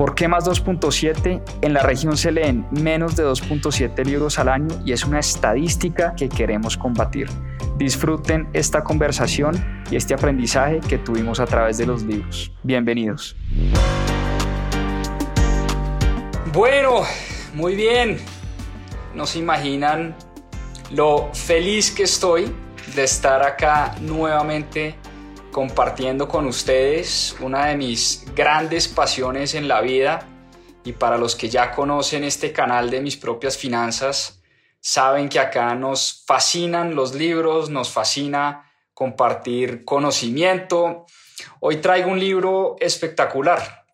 ¿Por qué más 2.7? En la región se leen menos de 2.7 libros al año y es una estadística que queremos combatir. Disfruten esta conversación y este aprendizaje que tuvimos a través de los libros. Bienvenidos. Bueno, muy bien. No se imaginan lo feliz que estoy de estar acá nuevamente compartiendo con ustedes una de mis grandes pasiones en la vida y para los que ya conocen este canal de mis propias finanzas, saben que acá nos fascinan los libros, nos fascina compartir conocimiento. Hoy traigo un libro espectacular.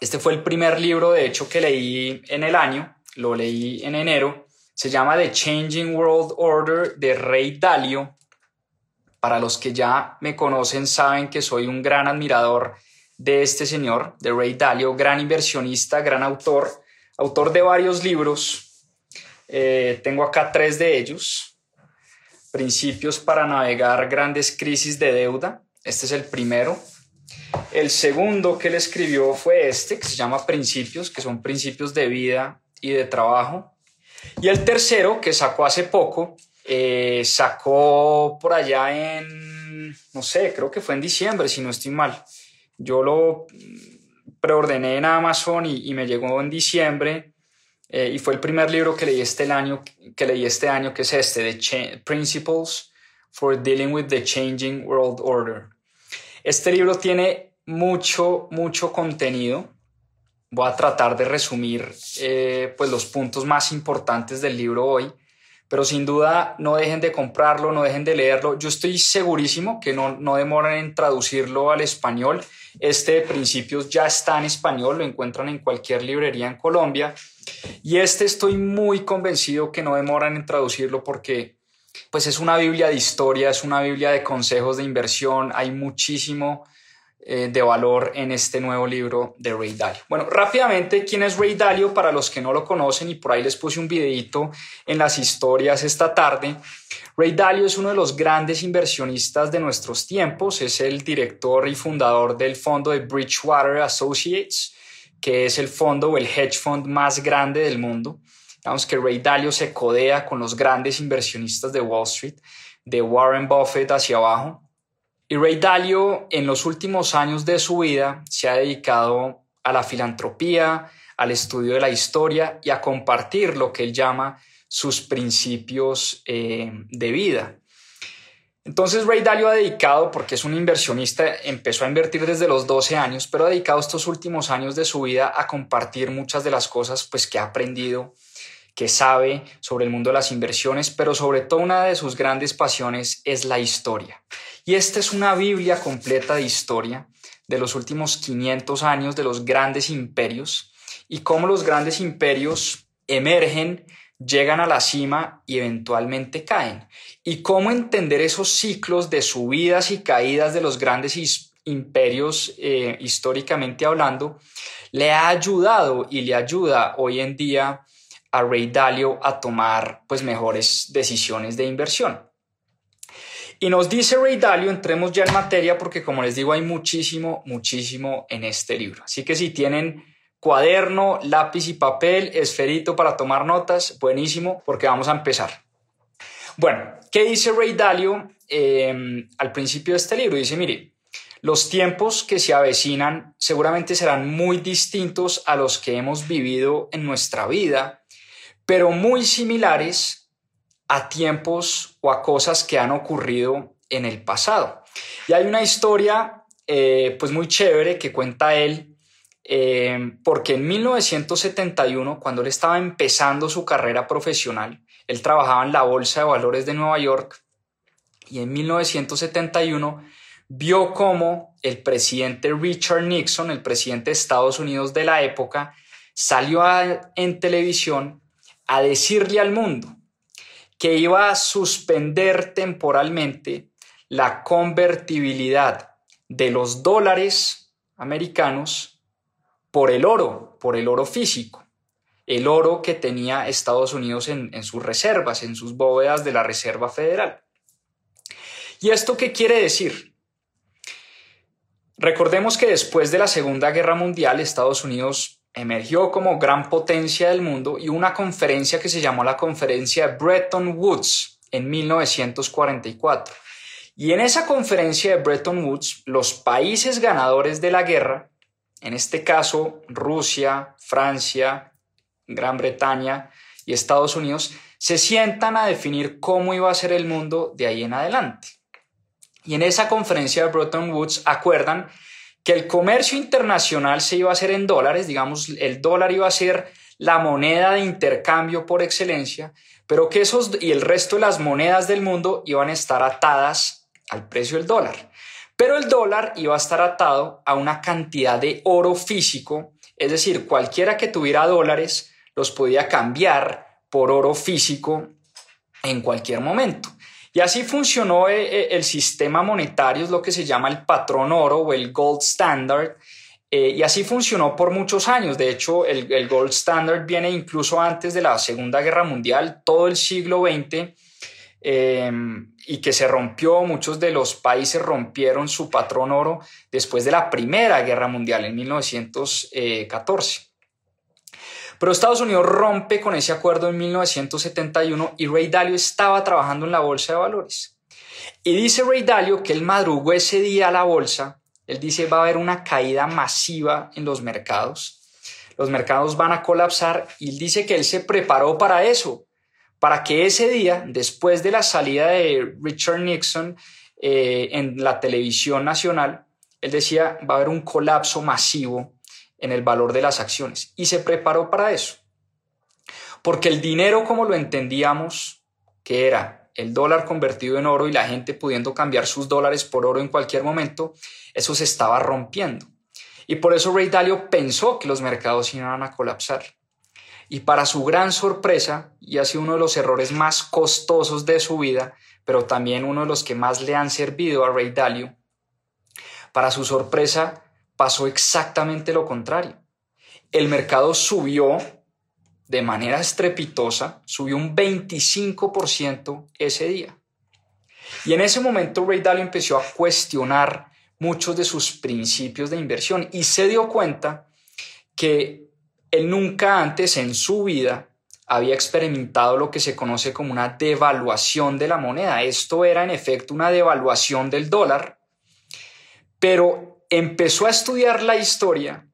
Este fue el primer libro, de hecho, que leí en el año, lo leí en enero. Se llama The Changing World Order de Rey Dalio. Para los que ya me conocen saben que soy un gran admirador de este señor, de Ray Dalio, gran inversionista, gran autor, autor de varios libros, eh, tengo acá tres de ellos. Principios para navegar grandes crisis de deuda. Este es el primero. El segundo que él escribió fue este, que se llama Principios, que son principios de vida y de trabajo. Y el tercero, que sacó hace poco, eh, sacó por allá en, no sé, creo que fue en diciembre, si no estoy mal. Yo lo preordené en Amazon y, y me llegó en diciembre eh, y fue el primer libro que leí este año, que leí este año, que es este, The Principles for Dealing with the Changing World Order. Este libro tiene mucho, mucho contenido. Voy a tratar de resumir eh, pues los puntos más importantes del libro hoy, pero sin duda no dejen de comprarlo, no dejen de leerlo. Yo estoy segurísimo que no, no demoran en traducirlo al español. Este de principios ya está en español, lo encuentran en cualquier librería en Colombia y este estoy muy convencido que no demoran en traducirlo porque pues es una Biblia de historia, es una Biblia de consejos de inversión, hay muchísimo de valor en este nuevo libro de Ray Dalio. Bueno, rápidamente, ¿quién es Ray Dalio? Para los que no lo conocen y por ahí les puse un videito en las historias esta tarde. Ray Dalio es uno de los grandes inversionistas de nuestros tiempos, es el director y fundador del fondo de Bridgewater Associates que es el fondo o el hedge fund más grande del mundo. Digamos que Ray Dalio se codea con los grandes inversionistas de Wall Street, de Warren Buffett hacia abajo. Y Ray Dalio en los últimos años de su vida se ha dedicado a la filantropía, al estudio de la historia y a compartir lo que él llama sus principios eh, de vida. Entonces Ray Dalio ha dedicado, porque es un inversionista, empezó a invertir desde los 12 años, pero ha dedicado estos últimos años de su vida a compartir muchas de las cosas pues, que ha aprendido, que sabe sobre el mundo de las inversiones, pero sobre todo una de sus grandes pasiones es la historia. Y esta es una Biblia completa de historia de los últimos 500 años de los grandes imperios y cómo los grandes imperios emergen llegan a la cima y eventualmente caen. Y cómo entender esos ciclos de subidas y caídas de los grandes imperios eh, históricamente hablando, le ha ayudado y le ayuda hoy en día a Ray Dalio a tomar pues mejores decisiones de inversión. Y nos dice Ray Dalio, entremos ya en materia porque como les digo hay muchísimo, muchísimo en este libro. Así que si tienen cuaderno, lápiz y papel, esferito para tomar notas, buenísimo, porque vamos a empezar. Bueno, ¿qué dice Ray Dalio em, al principio de este libro? Dice, mire, los tiempos que se avecinan seguramente serán muy distintos a los que hemos vivido en nuestra vida, pero muy similares a tiempos o a cosas que han ocurrido en el pasado. Y hay una historia eh, pues muy chévere que cuenta él eh, porque en 1971, cuando él estaba empezando su carrera profesional, él trabajaba en la Bolsa de Valores de Nueva York y en 1971 vio cómo el presidente Richard Nixon, el presidente de Estados Unidos de la época, salió en televisión a decirle al mundo que iba a suspender temporalmente la convertibilidad de los dólares americanos por el oro, por el oro físico, el oro que tenía Estados Unidos en, en sus reservas, en sus bóvedas de la Reserva Federal. ¿Y esto qué quiere decir? Recordemos que después de la Segunda Guerra Mundial, Estados Unidos emergió como gran potencia del mundo y una conferencia que se llamó la Conferencia de Bretton Woods en 1944. Y en esa conferencia de Bretton Woods, los países ganadores de la guerra, en este caso Rusia, Francia, Gran Bretaña y Estados Unidos, se sientan a definir cómo iba a ser el mundo de ahí en adelante. Y en esa conferencia de Bretton Woods acuerdan que el comercio internacional se iba a hacer en dólares, digamos, el dólar iba a ser la moneda de intercambio por excelencia, pero que esos y el resto de las monedas del mundo iban a estar atadas al precio del dólar. Pero el dólar iba a estar atado a una cantidad de oro físico, es decir, cualquiera que tuviera dólares los podía cambiar por oro físico en cualquier momento. Y así funcionó eh, eh, el sistema monetario, es lo que se llama el patrón oro o el gold standard. Eh, y así funcionó por muchos años. De hecho, el, gold standard viene incluso antes de la Segunda Guerra Mundial, todo el siglo XX, y que se rompió. Muchos de los países rompieron su patrón oro después de la Primera Guerra Mundial en 1914. Pero Estados Unidos rompe con ese acuerdo en 1971 y Ray Dalio estaba trabajando en la bolsa de valores. Y dice Ray Dalio que él madrugó ese día a la bolsa. Él dice va a haber una caída masiva en los mercados. Los mercados van a colapsar y él dice que él se preparó para eso, para que ese día, después de la salida de Richard Nixon eh, en la televisión nacional, él decía va a haber un colapso masivo en el valor de las acciones y se preparó para eso. Porque el dinero como lo entendíamos, que era el dólar convertido en oro y la gente pudiendo cambiar sus dólares por oro en cualquier momento, eso se estaba rompiendo. Y por eso Ray Dalio pensó que los mercados iban a colapsar. Y para su gran sorpresa, y ha sido uno de los errores más costosos de su vida, pero también uno de los que más le han servido a Ray Dalio, para su sorpresa, pasó exactamente lo contrario. El mercado subió de manera estrepitosa, subió un 25% ese día. Y en ese momento Ray Dalio empezó a cuestionar muchos de sus principios de inversión y se dio cuenta que él nunca antes en su vida había experimentado lo que se conoce como una devaluación de la moneda. Esto era en efecto una devaluación del dólar, pero empezó a estudiar la historia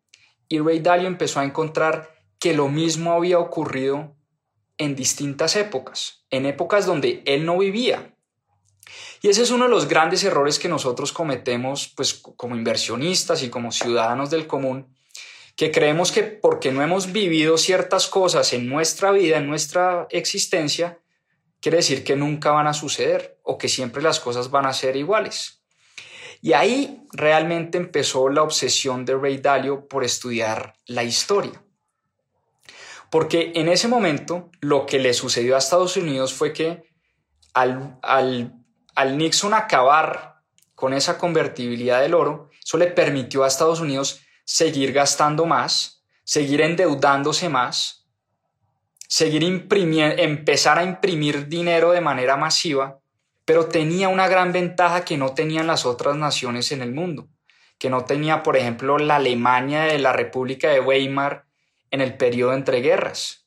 y Ray Dalio empezó a encontrar que lo mismo había ocurrido en distintas épocas, en épocas donde él no vivía. Y ese es uno de los grandes errores que nosotros cometemos pues como inversionistas y como ciudadanos del común, que creemos que porque no hemos vivido ciertas cosas en nuestra vida, en nuestra existencia, quiere decir que nunca van a suceder o que siempre las cosas van a ser iguales. Y ahí realmente empezó la obsesión de Ray Dalio por estudiar la historia. Porque en ese momento lo que le sucedió a Estados Unidos fue que al, al Nixon acabar con esa convertibilidad del oro, eso le permitió a Estados Unidos seguir gastando más, seguir endeudándose más, seguir empezar a imprimir dinero de manera masiva pero tenía una gran ventaja que no tenían las otras naciones en el mundo, que no tenía, por ejemplo, la Alemania de la República de Weimar en el periodo entre guerras.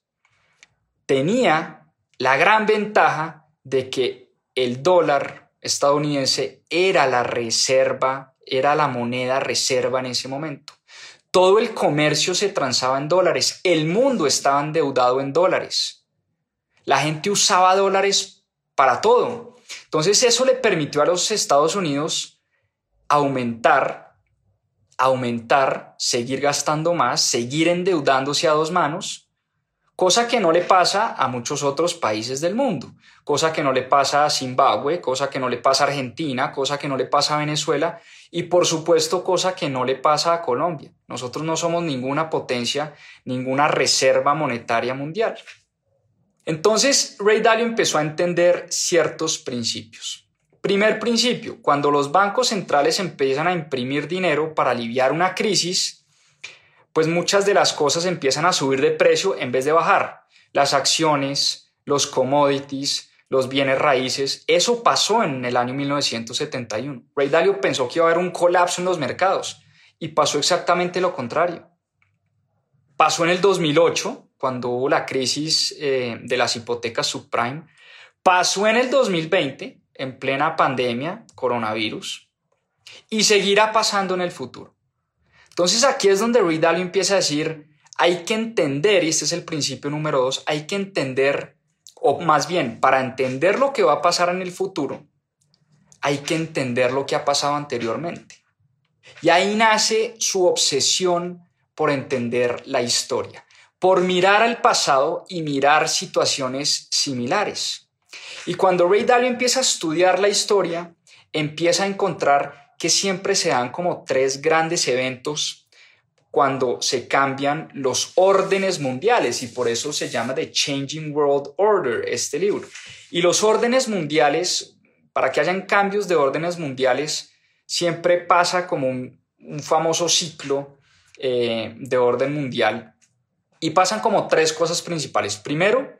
Tenía la gran ventaja de que el dólar estadounidense era la reserva, era la moneda reserva en ese momento. Todo el comercio se transaba en dólares, el mundo estaba endeudado en dólares. La gente usaba dólares para todo. Entonces eso le permitió a los Estados Unidos aumentar, aumentar, seguir gastando más, seguir endeudándose a dos manos, cosa que no le pasa a muchos otros países del mundo, cosa que no le pasa a Zimbabue, cosa que no le pasa a Argentina, cosa que no le pasa a Venezuela y por supuesto cosa que no le pasa a Colombia. Nosotros no somos ninguna potencia, ninguna reserva monetaria mundial. Entonces, Ray Dalio empezó a entender ciertos principios. primer principio, cuando los bancos centrales empiezan a imprimir dinero para aliviar una crisis, pues muchas de las cosas empiezan a subir de precio en vez de bajar. Las acciones, los commodities, los bienes raíces, eso pasó en el año 1971. Ray Dalio pensó que iba a haber un colapso en los mercados y pasó exactamente lo contrario. Pasó en el 2008, cuando hubo la crisis eh, de las hipotecas subprime. Pasó en el 2020, en plena pandemia, coronavirus. Y seguirá pasando en el futuro. Entonces aquí es donde Ray empieza a decir, hay que entender, y este es el principio número dos, hay que entender, o más bien, para entender lo que va a pasar en el futuro, hay que entender lo que ha pasado anteriormente. Y ahí nace su obsesión por entender la historia, por mirar al pasado y mirar situaciones similares. Y cuando Ray Dalio empieza a estudiar la historia, empieza a encontrar que siempre se dan como tres grandes eventos cuando se cambian los órdenes mundiales y por eso se llama The Changing World Order este libro. Y los órdenes mundiales, para que hayan cambios de órdenes mundiales, siempre pasa como un, famoso ciclo eh, de orden mundial y pasan como tres cosas principales. Primero,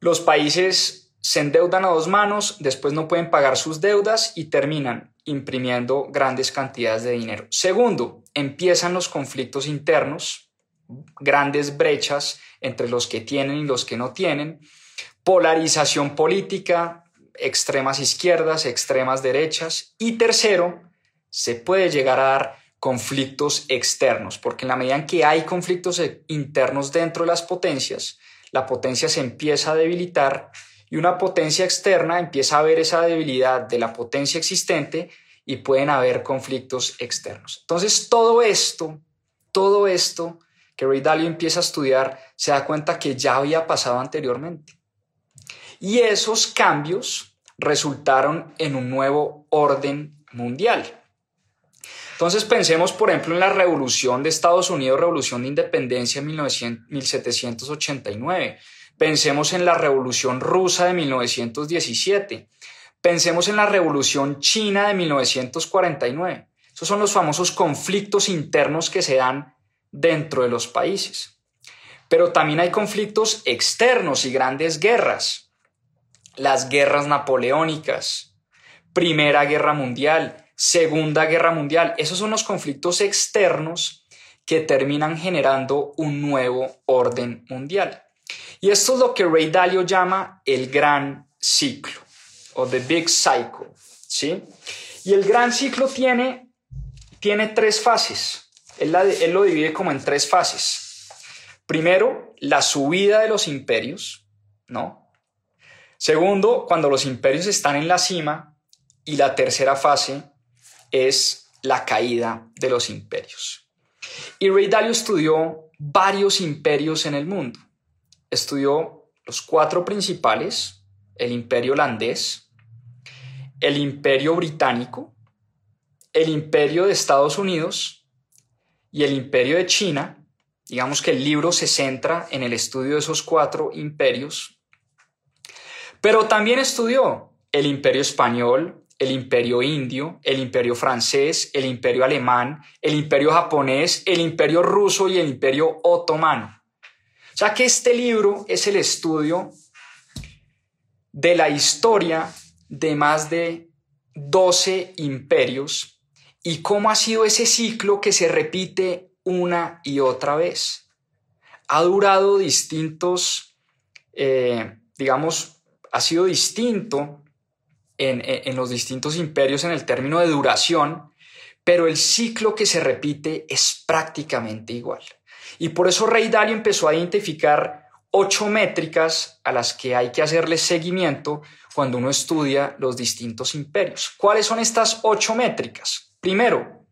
los países se endeudan a dos manos, después no pueden pagar sus deudas y terminan imprimiendo grandes cantidades de dinero. Segundo, empiezan los conflictos internos, grandes brechas entre los que tienen y los que no tienen, polarización política, extremas izquierdas, extremas derechas y tercero, se puede llegar a dar conflictos externos, porque en la medida en que hay conflictos internos dentro de las potencias, la potencia se empieza a debilitar y una potencia externa empieza a ver esa debilidad de la potencia existente y pueden haber conflictos externos. Entonces, todo esto, todo esto que Ray Dalio empieza a estudiar, se da cuenta que ya había pasado anteriormente. Y esos cambios resultaron en un nuevo orden mundial. Entonces pensemos, por ejemplo, en la revolución de Estados Unidos, revolución de independencia en 1789. Pensemos en la Revolución Rusa de 1917. Pensemos en la Revolución China de 1949. Esos son los famosos conflictos internos que se dan dentro de los países. Pero también hay conflictos externos y grandes guerras. Las guerras napoleónicas, Primera Guerra Mundial, Segunda Guerra Mundial. Esos son los conflictos externos que terminan generando un nuevo orden mundial. Y esto es lo que Ray Dalio llama el gran ciclo o the big cycle, ¿sí? Y el gran ciclo tiene, tiene tres fases. Él, él lo divide como en tres fases. Primero, la subida de los imperios, ¿no? Segundo, cuando los imperios están en la cima. Y la tercera fase es la caída de los imperios. Y Ray Dalio estudió varios imperios en el mundo estudió los cuatro principales, el imperio holandés, el imperio británico, el imperio de Estados Unidos y el imperio de China. Digamos que el libro se centra en el estudio de esos cuatro imperios, pero también estudió el imperio español, el imperio indio, el imperio francés, el imperio alemán, el imperio japonés, el imperio ruso y el imperio otomano. O sea que este libro es el estudio de la historia de más de 12 imperios y cómo ha sido ese ciclo que se repite una y otra vez. Ha durado distintos, eh, digamos, ha sido distinto en, los distintos imperios en el término de duración, pero el ciclo que se repite es prácticamente igual. Y por eso Rey Dalio empezó a identificar ocho métricas a las que hay que hacerle seguimiento cuando uno estudia los distintos imperios. ¿Cuáles son estas ocho métricas? Primero,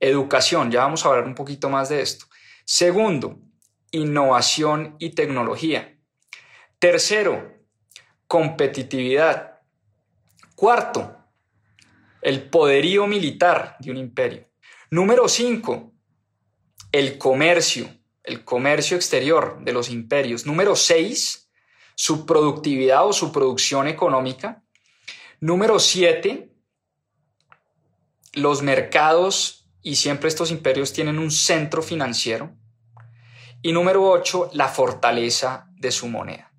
educación, ya vamos a hablar un poquito más de esto. Segundo, innovación y tecnología. Tercero, competitividad. Cuarto, el poderío militar de un imperio. Número cinco, el comercio, el comercio exterior de los imperios. Número seis, su productividad o su producción económica. Número siete, los mercados y siempre estos imperios tienen un centro financiero. Y número ocho, la fortaleza de su moneda.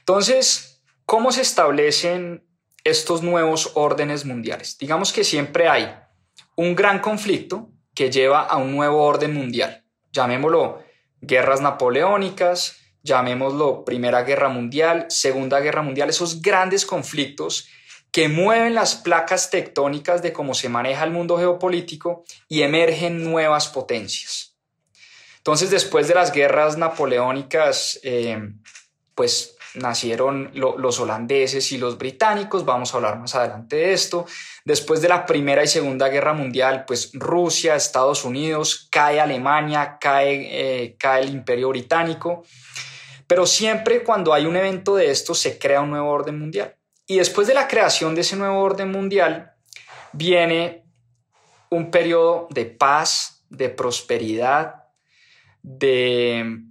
Entonces, ¿cómo se establecen estos nuevos órdenes mundiales? Digamos que siempre hay un gran conflicto que lleva a un nuevo orden mundial. Llamémoslo guerras napoleónicas, llamémoslo Primera Guerra Mundial, Segunda Guerra Mundial, esos grandes conflictos que mueven las placas tectónicas de cómo se maneja el mundo geopolítico y emergen nuevas potencias. Entonces, después de las guerras napoleónicas, eh, pues nacieron los holandeses y los británicos, vamos a hablar más adelante de esto. Después de la Primera y Segunda Guerra Mundial, pues Rusia, Estados Unidos, cae Alemania, cae, eh, cae el Imperio Británico. Pero siempre cuando hay un evento de esto se crea un nuevo orden mundial. Y después de la creación de ese nuevo orden mundial viene un periodo de paz, de prosperidad, de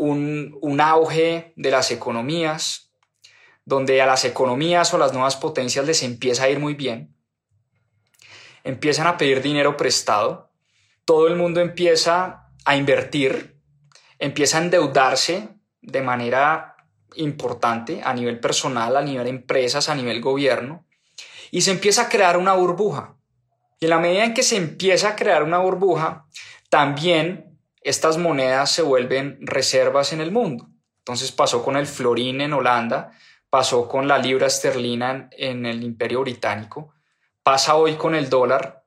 un, auge de las economías, donde a las economías o las nuevas potencias les empieza a ir muy bien, empiezan a pedir dinero prestado, todo el mundo empieza a invertir, empieza a endeudarse de manera importante a nivel personal, a nivel empresas, a nivel gobierno, y se empieza a crear una burbuja. Y en la medida en que se empieza a crear una burbuja, también estas monedas se vuelven reservas en el mundo. Entonces pasó con el florín en Holanda, pasó con la libra esterlina en, el Imperio Británico, pasa hoy con el dólar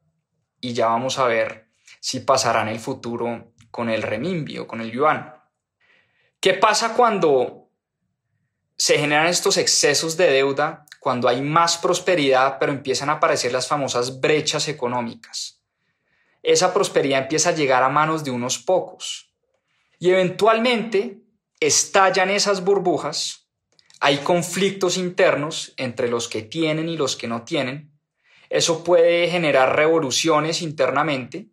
y ya vamos a ver si pasará en el futuro con el renminbi o con el yuan. ¿Qué pasa cuando se generan estos excesos de deuda, cuando hay más prosperidad, pero empiezan a aparecer las famosas brechas económicas? Esa prosperidad empieza a llegar a manos de unos pocos. Y eventualmente estallan esas burbujas, hay conflictos internos entre los que tienen y los que no tienen, eso puede generar revoluciones internamente,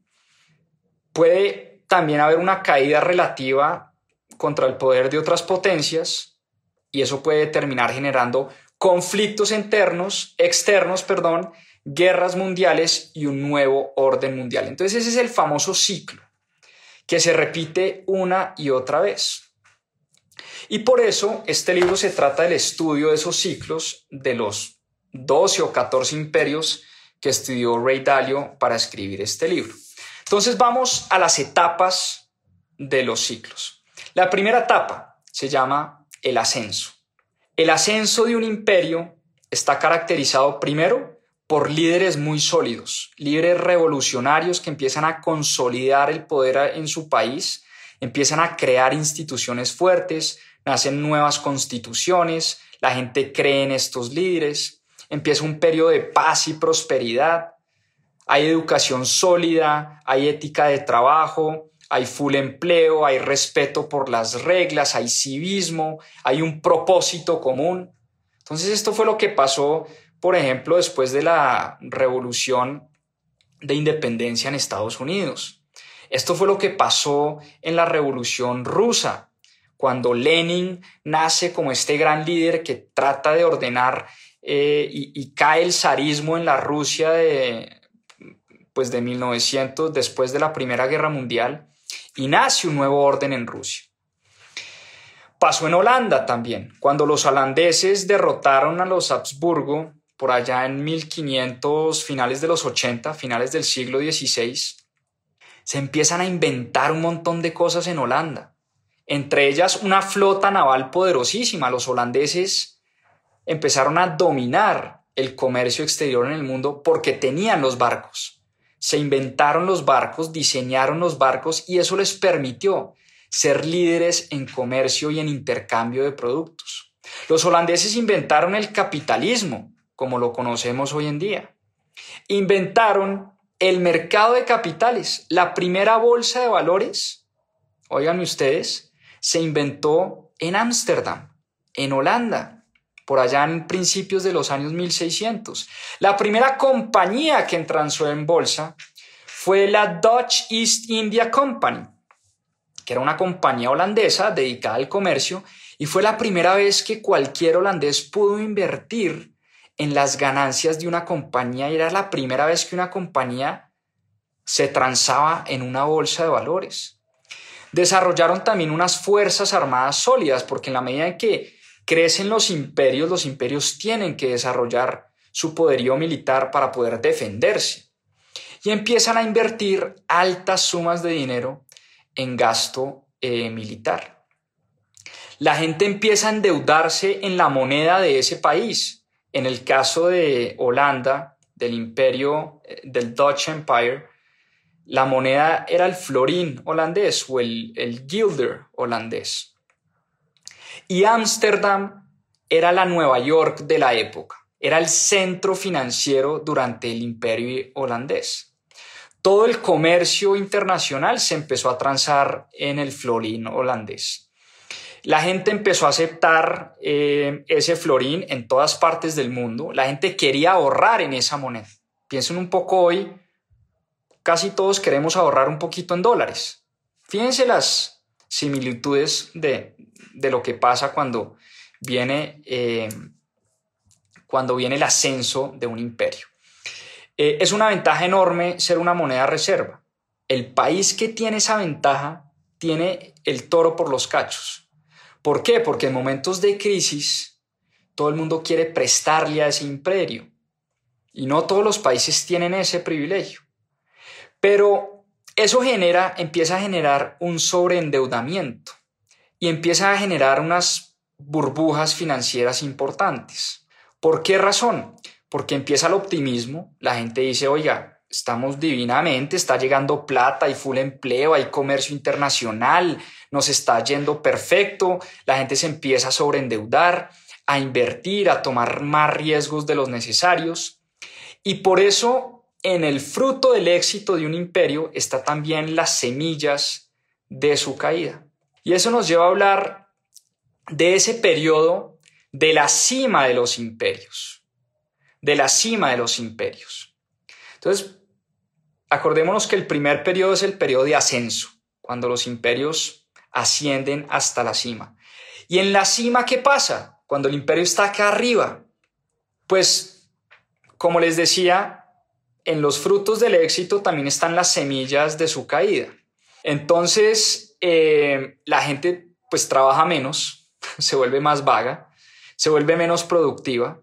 puede también haber una caída relativa contra el poder de otras potencias y eso puede terminar generando conflictos internos, externos, perdón, guerras mundiales y un nuevo orden mundial. Entonces ese es el famoso ciclo que se repite una y otra vez. Y por eso este libro se trata del estudio de esos ciclos de los 12 o 14 imperios que estudió Ray Dalio para escribir este libro. Entonces vamos a las etapas de los ciclos. La primera etapa se llama el ascenso. El ascenso de un imperio está caracterizado primero por líderes muy sólidos, líderes revolucionarios que empiezan a consolidar el poder en su país, empiezan a crear instituciones fuertes, nacen nuevas constituciones, la gente cree en estos líderes, empieza un periodo de paz y prosperidad, hay educación sólida, hay ética de trabajo, hay full empleo, hay respeto por las reglas, hay civismo, hay un propósito común. Entonces esto fue lo que pasó, por ejemplo, después de la revolución de independencia en Estados Unidos. Esto fue lo que pasó en la revolución rusa, cuando Lenin nace como este gran líder que trata de ordenar eh, y, y, cae el zarismo en la Rusia de, pues de 1900, después de la Primera Guerra Mundial y nace un nuevo orden en Rusia. Pasó en Holanda también, cuando los holandeses derrotaron a los Habsburgo por allá en 1500, finales de los 80, finales del siglo XVI, se empiezan a inventar un montón de cosas en Holanda, entre ellas una flota naval poderosísima. Los holandeses empezaron a dominar el comercio exterior en el mundo porque tenían los barcos se inventaron los barcos, diseñaron los barcos y eso les permitió ser líderes en comercio y en intercambio de productos. Los holandeses inventaron el capitalismo, como lo conocemos hoy en día. Inventaron el mercado de capitales. La primera bolsa de valores, oigan ustedes, se inventó en Ámsterdam, en Holanda por allá en principios de los años 1600. La primera compañía que transó en bolsa fue la Dutch East India Company, que era una compañía holandesa dedicada al comercio y fue la primera vez que cualquier holandés pudo invertir en las ganancias de una compañía y era la primera vez que una compañía se transaba en una bolsa de valores. Desarrollaron también unas fuerzas armadas sólidas, porque en la medida en que crecen los imperios, los imperios tienen que desarrollar su poderío militar para poder defenderse. Y empiezan a invertir altas sumas de dinero en gasto eh, militar. La gente empieza a endeudarse en la moneda de ese país en el caso de Holanda, del imperio eh, del Dutch Empire, la moneda era el florín holandés o el, el guilder holandés. Y Ámsterdam era la Nueva York de la época, era el centro financiero durante el imperio holandés. Todo el comercio internacional se empezó a transar en el florín holandés. La gente empezó a aceptar eh, ese florín en todas partes del mundo. La gente quería ahorrar en esa moneda. Piensen un poco hoy, casi todos queremos ahorrar un poquito en dólares. Fíjense las similitudes de, lo que pasa cuando viene, eh, cuando viene el ascenso de un imperio. Eh, es una ventaja enorme ser una moneda reserva. El país que tiene esa ventaja tiene el toro por los cachos. ¿Por qué? Porque en momentos de crisis todo el mundo quiere prestarle a ese imperio y no todos los países tienen ese privilegio. Pero eso genera, empieza a generar un sobreendeudamiento y empieza a generar unas burbujas financieras importantes. ¿Por qué razón? Porque empieza el optimismo, la gente dice, oiga, estamos divinamente, está llegando plata, hay full empleo, hay comercio internacional, nos está yendo perfecto, la gente se empieza a sobreendeudar, a invertir, a tomar más riesgos de los necesarios. Y por eso en el fruto del éxito de un imperio está también las semillas de su caída. Y eso nos lleva a hablar de ese periodo de la cima de los imperios, de la cima de los imperios. Entonces, Acordémonos que el primer periodo es el periodo de ascenso, cuando los imperios ascienden hasta la cima. ¿Y en la cima qué pasa? Cuando el imperio está acá arriba. Pues, como les decía, en los frutos del éxito también están las semillas de su caída. Entonces, eh, la gente pues trabaja menos, se vuelve más vaga, se vuelve menos productiva.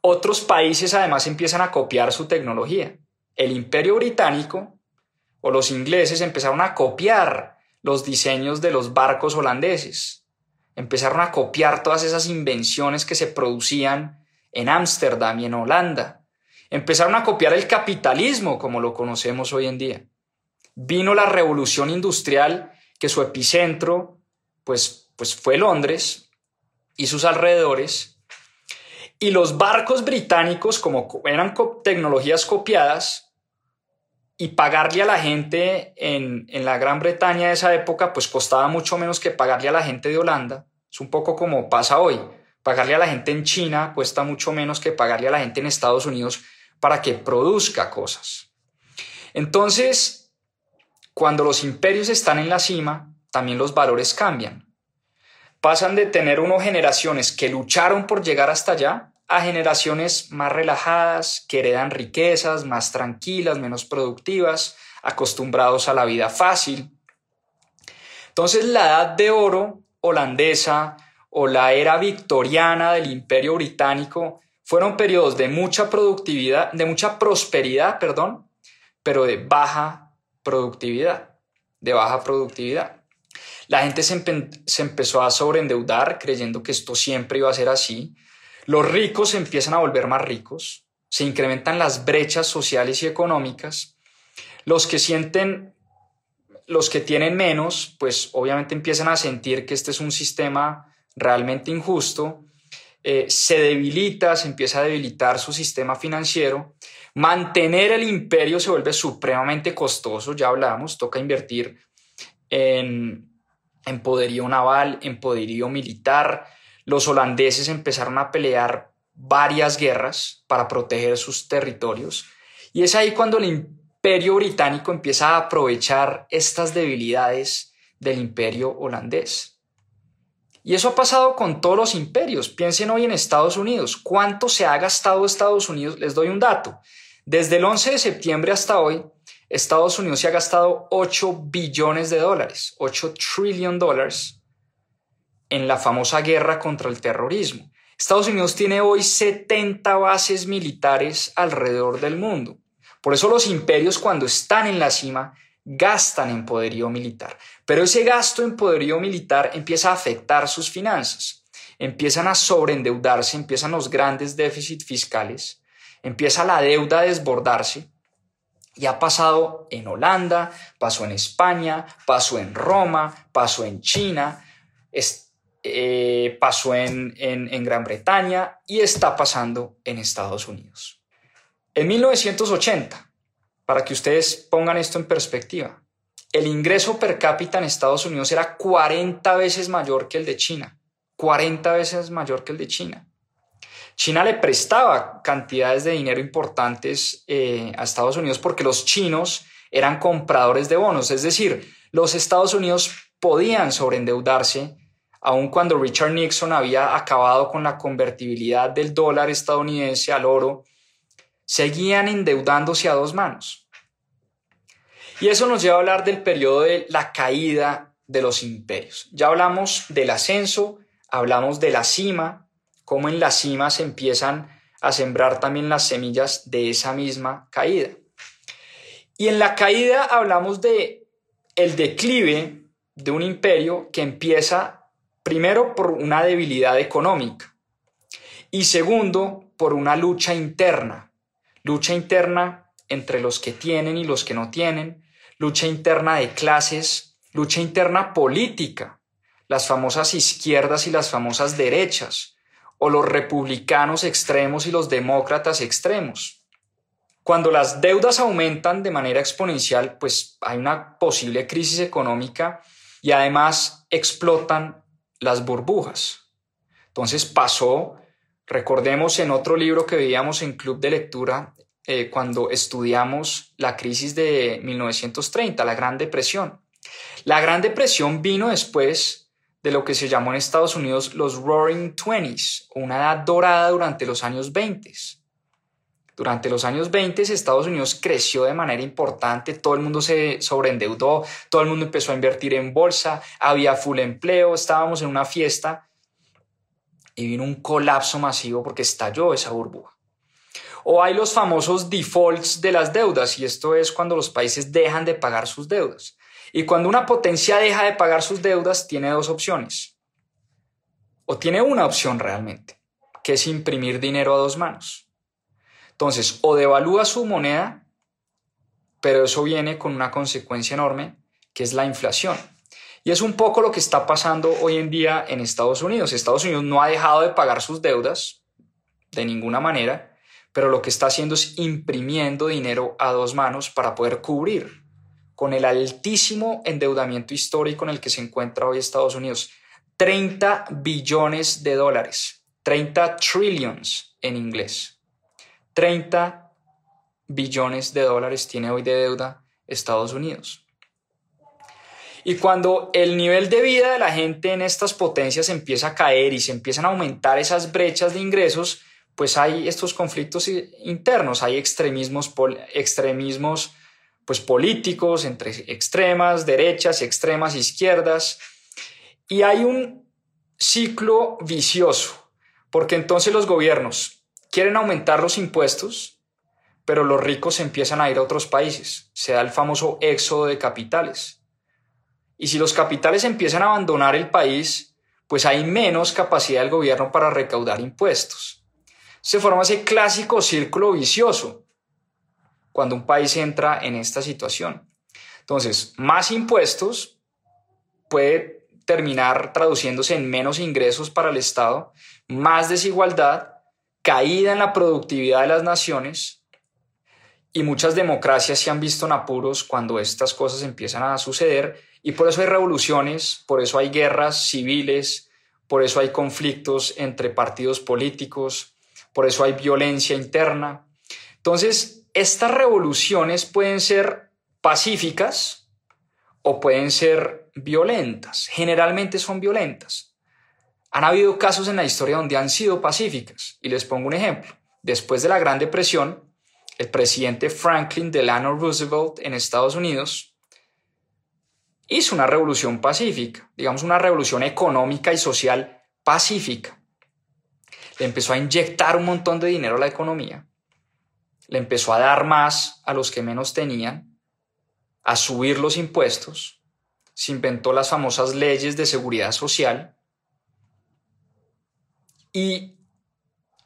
Otros países además empiezan a copiar su tecnología el imperio británico o los ingleses empezaron a copiar los diseños de los barcos holandeses. Empezaron a copiar todas esas invenciones que se producían en Ámsterdam y en Holanda. Empezaron a copiar el capitalismo como lo conocemos hoy en día. Vino la revolución industrial que su epicentro pues, pues fue Londres y sus alrededores. Y los barcos británicos, como eran tecnologías copiadas, y pagarle a la gente en, la Gran Bretaña de esa época, pues costaba mucho menos que pagarle a la gente de Holanda. Es un poco como pasa hoy. Pagarle a la gente en China cuesta mucho menos que pagarle a la gente en Estados Unidos para que produzca cosas. Entonces, cuando los imperios están en la cima, también los valores cambian. Pasan de tener unas generaciones que lucharon por llegar hasta allá a generaciones más relajadas, que heredan riquezas, más tranquilas, menos productivas, acostumbrados a la vida fácil. Entonces la edad de oro holandesa o la era victoriana del imperio británico fueron periodos de mucha productividad, de mucha prosperidad, perdón, pero de baja productividad, de baja productividad. La gente se, se empezó a sobreendeudar creyendo que esto siempre iba a ser así los ricos se empiezan a volver más ricos, se incrementan las brechas sociales y económicas. Los que sienten, los que tienen menos, pues obviamente empiezan a sentir que este es un sistema realmente injusto. Eh, se debilita, se empieza a debilitar su sistema financiero. Mantener el imperio se vuelve supremamente costoso, ya hablamos, toca invertir en, en poderío naval, en poderío militar, los holandeses empezaron a pelear varias guerras para proteger sus territorios y es ahí cuando el imperio británico empieza a aprovechar estas debilidades del imperio holandés. Y eso ha pasado con todos los imperios. Piensen hoy en Estados Unidos. ¿Cuánto se ha gastado Estados Unidos? Les doy un dato. Desde el 11 de septiembre hasta hoy, Estados Unidos se ha gastado 8 billones de dólares, 8 trillion dólares en la famosa guerra contra el terrorismo. Estados Unidos tiene hoy 70 bases militares alrededor del mundo. Por eso los imperios cuando están en la cima gastan en poderío militar. Pero ese gasto en poderío militar empieza a afectar sus finanzas. Empiezan a sobreendeudarse, empiezan los grandes déficits fiscales, empieza la deuda a desbordarse. Y ha pasado en Holanda, pasó en España, pasó en Roma, pasó en China, eh, pasó en, en Gran Bretaña y está pasando en Estados Unidos. En 1980, para que ustedes pongan esto en perspectiva, el ingreso per cápita en Estados Unidos era 40 veces mayor que el de China. 40 veces mayor que el de China. China le prestaba cantidades de dinero importantes eh, a Estados Unidos porque los chinos eran compradores de bonos, es decir, los Estados Unidos podían sobreendeudarse aun cuando Richard Nixon había acabado con la convertibilidad del dólar estadounidense al oro, seguían endeudándose a dos manos. Y eso nos lleva a hablar del periodo de la caída de los imperios. Ya hablamos del ascenso, hablamos de la cima, cómo en la cima se empiezan a sembrar también las semillas de esa misma caída. Y en la caída hablamos de el declive de un imperio que empieza primero por una debilidad económica. Y segundo por una lucha interna, lucha interna entre los que tienen y los que no tienen, lucha interna de clases, lucha interna política, las famosas izquierdas y las famosas derechas, o los republicanos extremos y los demócratas extremos. Cuando las deudas aumentan de manera exponencial, pues hay una posible crisis económica y además explotan las burbujas. Entonces pasó, recordemos en otro libro que veíamos en Club de Lectura, eh, cuando estudiamos la crisis de 1930, la Gran Depresión. La Gran Depresión vino después de lo que se llamó en Estados Unidos los Roaring Twenties, una edad dorada durante los años 20. Durante los años 20 Estados Unidos creció de manera importante, todo el mundo se sobreendeudó, todo el mundo empezó a invertir en bolsa, había full empleo, estábamos en una fiesta y vino un colapso masivo porque estalló esa burbuja. O hay los famosos defaults de las deudas, y esto es cuando los países dejan de pagar sus deudas. Y cuando una potencia deja de pagar sus deudas, tiene dos opciones. O tiene una opción realmente, que es imprimir dinero a dos manos. Entonces, o devalúa su moneda, pero eso viene con una consecuencia enorme, que es la inflación. Y es un poco lo que está pasando hoy en día en Estados Unidos. Estados Unidos no ha dejado de pagar sus deudas de ninguna manera, pero lo que está haciendo es imprimiendo dinero a dos manos para poder cubrir con el altísimo endeudamiento histórico en el que se encuentra hoy Estados Unidos. 30 billones de dólares, 30 trillions en inglés. 30 billones de dólares tiene hoy de deuda Estados Unidos. Y cuando el nivel de vida de la gente en estas potencias empieza a caer y se empiezan a aumentar esas brechas de ingresos, pues hay estos conflictos internos, hay extremismos, extremismos pues políticos entre extremas derechas extremas izquierdas y hay un ciclo vicioso, porque entonces los gobiernos quieren aumentar los impuestos, pero los ricos empiezan a ir a otros países, se da el famoso éxodo de capitales. Y si los capitales empiezan a abandonar el país, pues hay menos capacidad del gobierno para recaudar impuestos se forma ese clásico círculo vicioso cuando un país entra en esta situación. Entonces, más impuestos puede terminar traduciéndose en menos ingresos para el Estado, más desigualdad, caída en la productividad de las naciones y muchas democracias se han visto en apuros cuando estas cosas empiezan a suceder y por eso hay revoluciones, por eso hay guerras civiles, por eso hay conflictos entre partidos políticos, por eso hay violencia interna. Entonces, estas revoluciones pueden ser pacíficas o pueden ser violentas. Generalmente son violentas. Han habido casos en la historia donde han sido pacíficas, y les pongo un ejemplo. Después de la Gran Depresión, el presidente Franklin Delano Roosevelt en Estados Unidos hizo una revolución pacífica, digamos una revolución económica y social pacífica. Le empezó a inyectar un montón de dinero a la economía, le empezó a dar más a los que menos tenían, a subir los impuestos, se inventó las famosas leyes de seguridad social y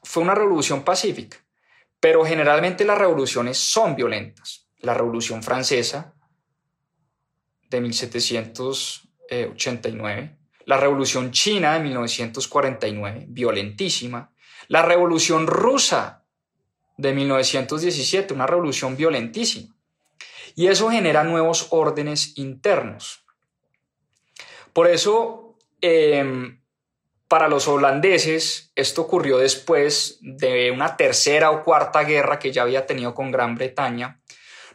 fue una revolución pacífica. Pero generalmente las revoluciones son violentas. La revolución francesa de 1789, la revolución china de 1949, violentísima, la revolución rusa de 1917, una revolución violentísima. Y eso genera nuevos órdenes internos. Por eso, em, para los holandeses, esto ocurrió después de una tercera o cuarta guerra que ya había tenido con Gran Bretaña.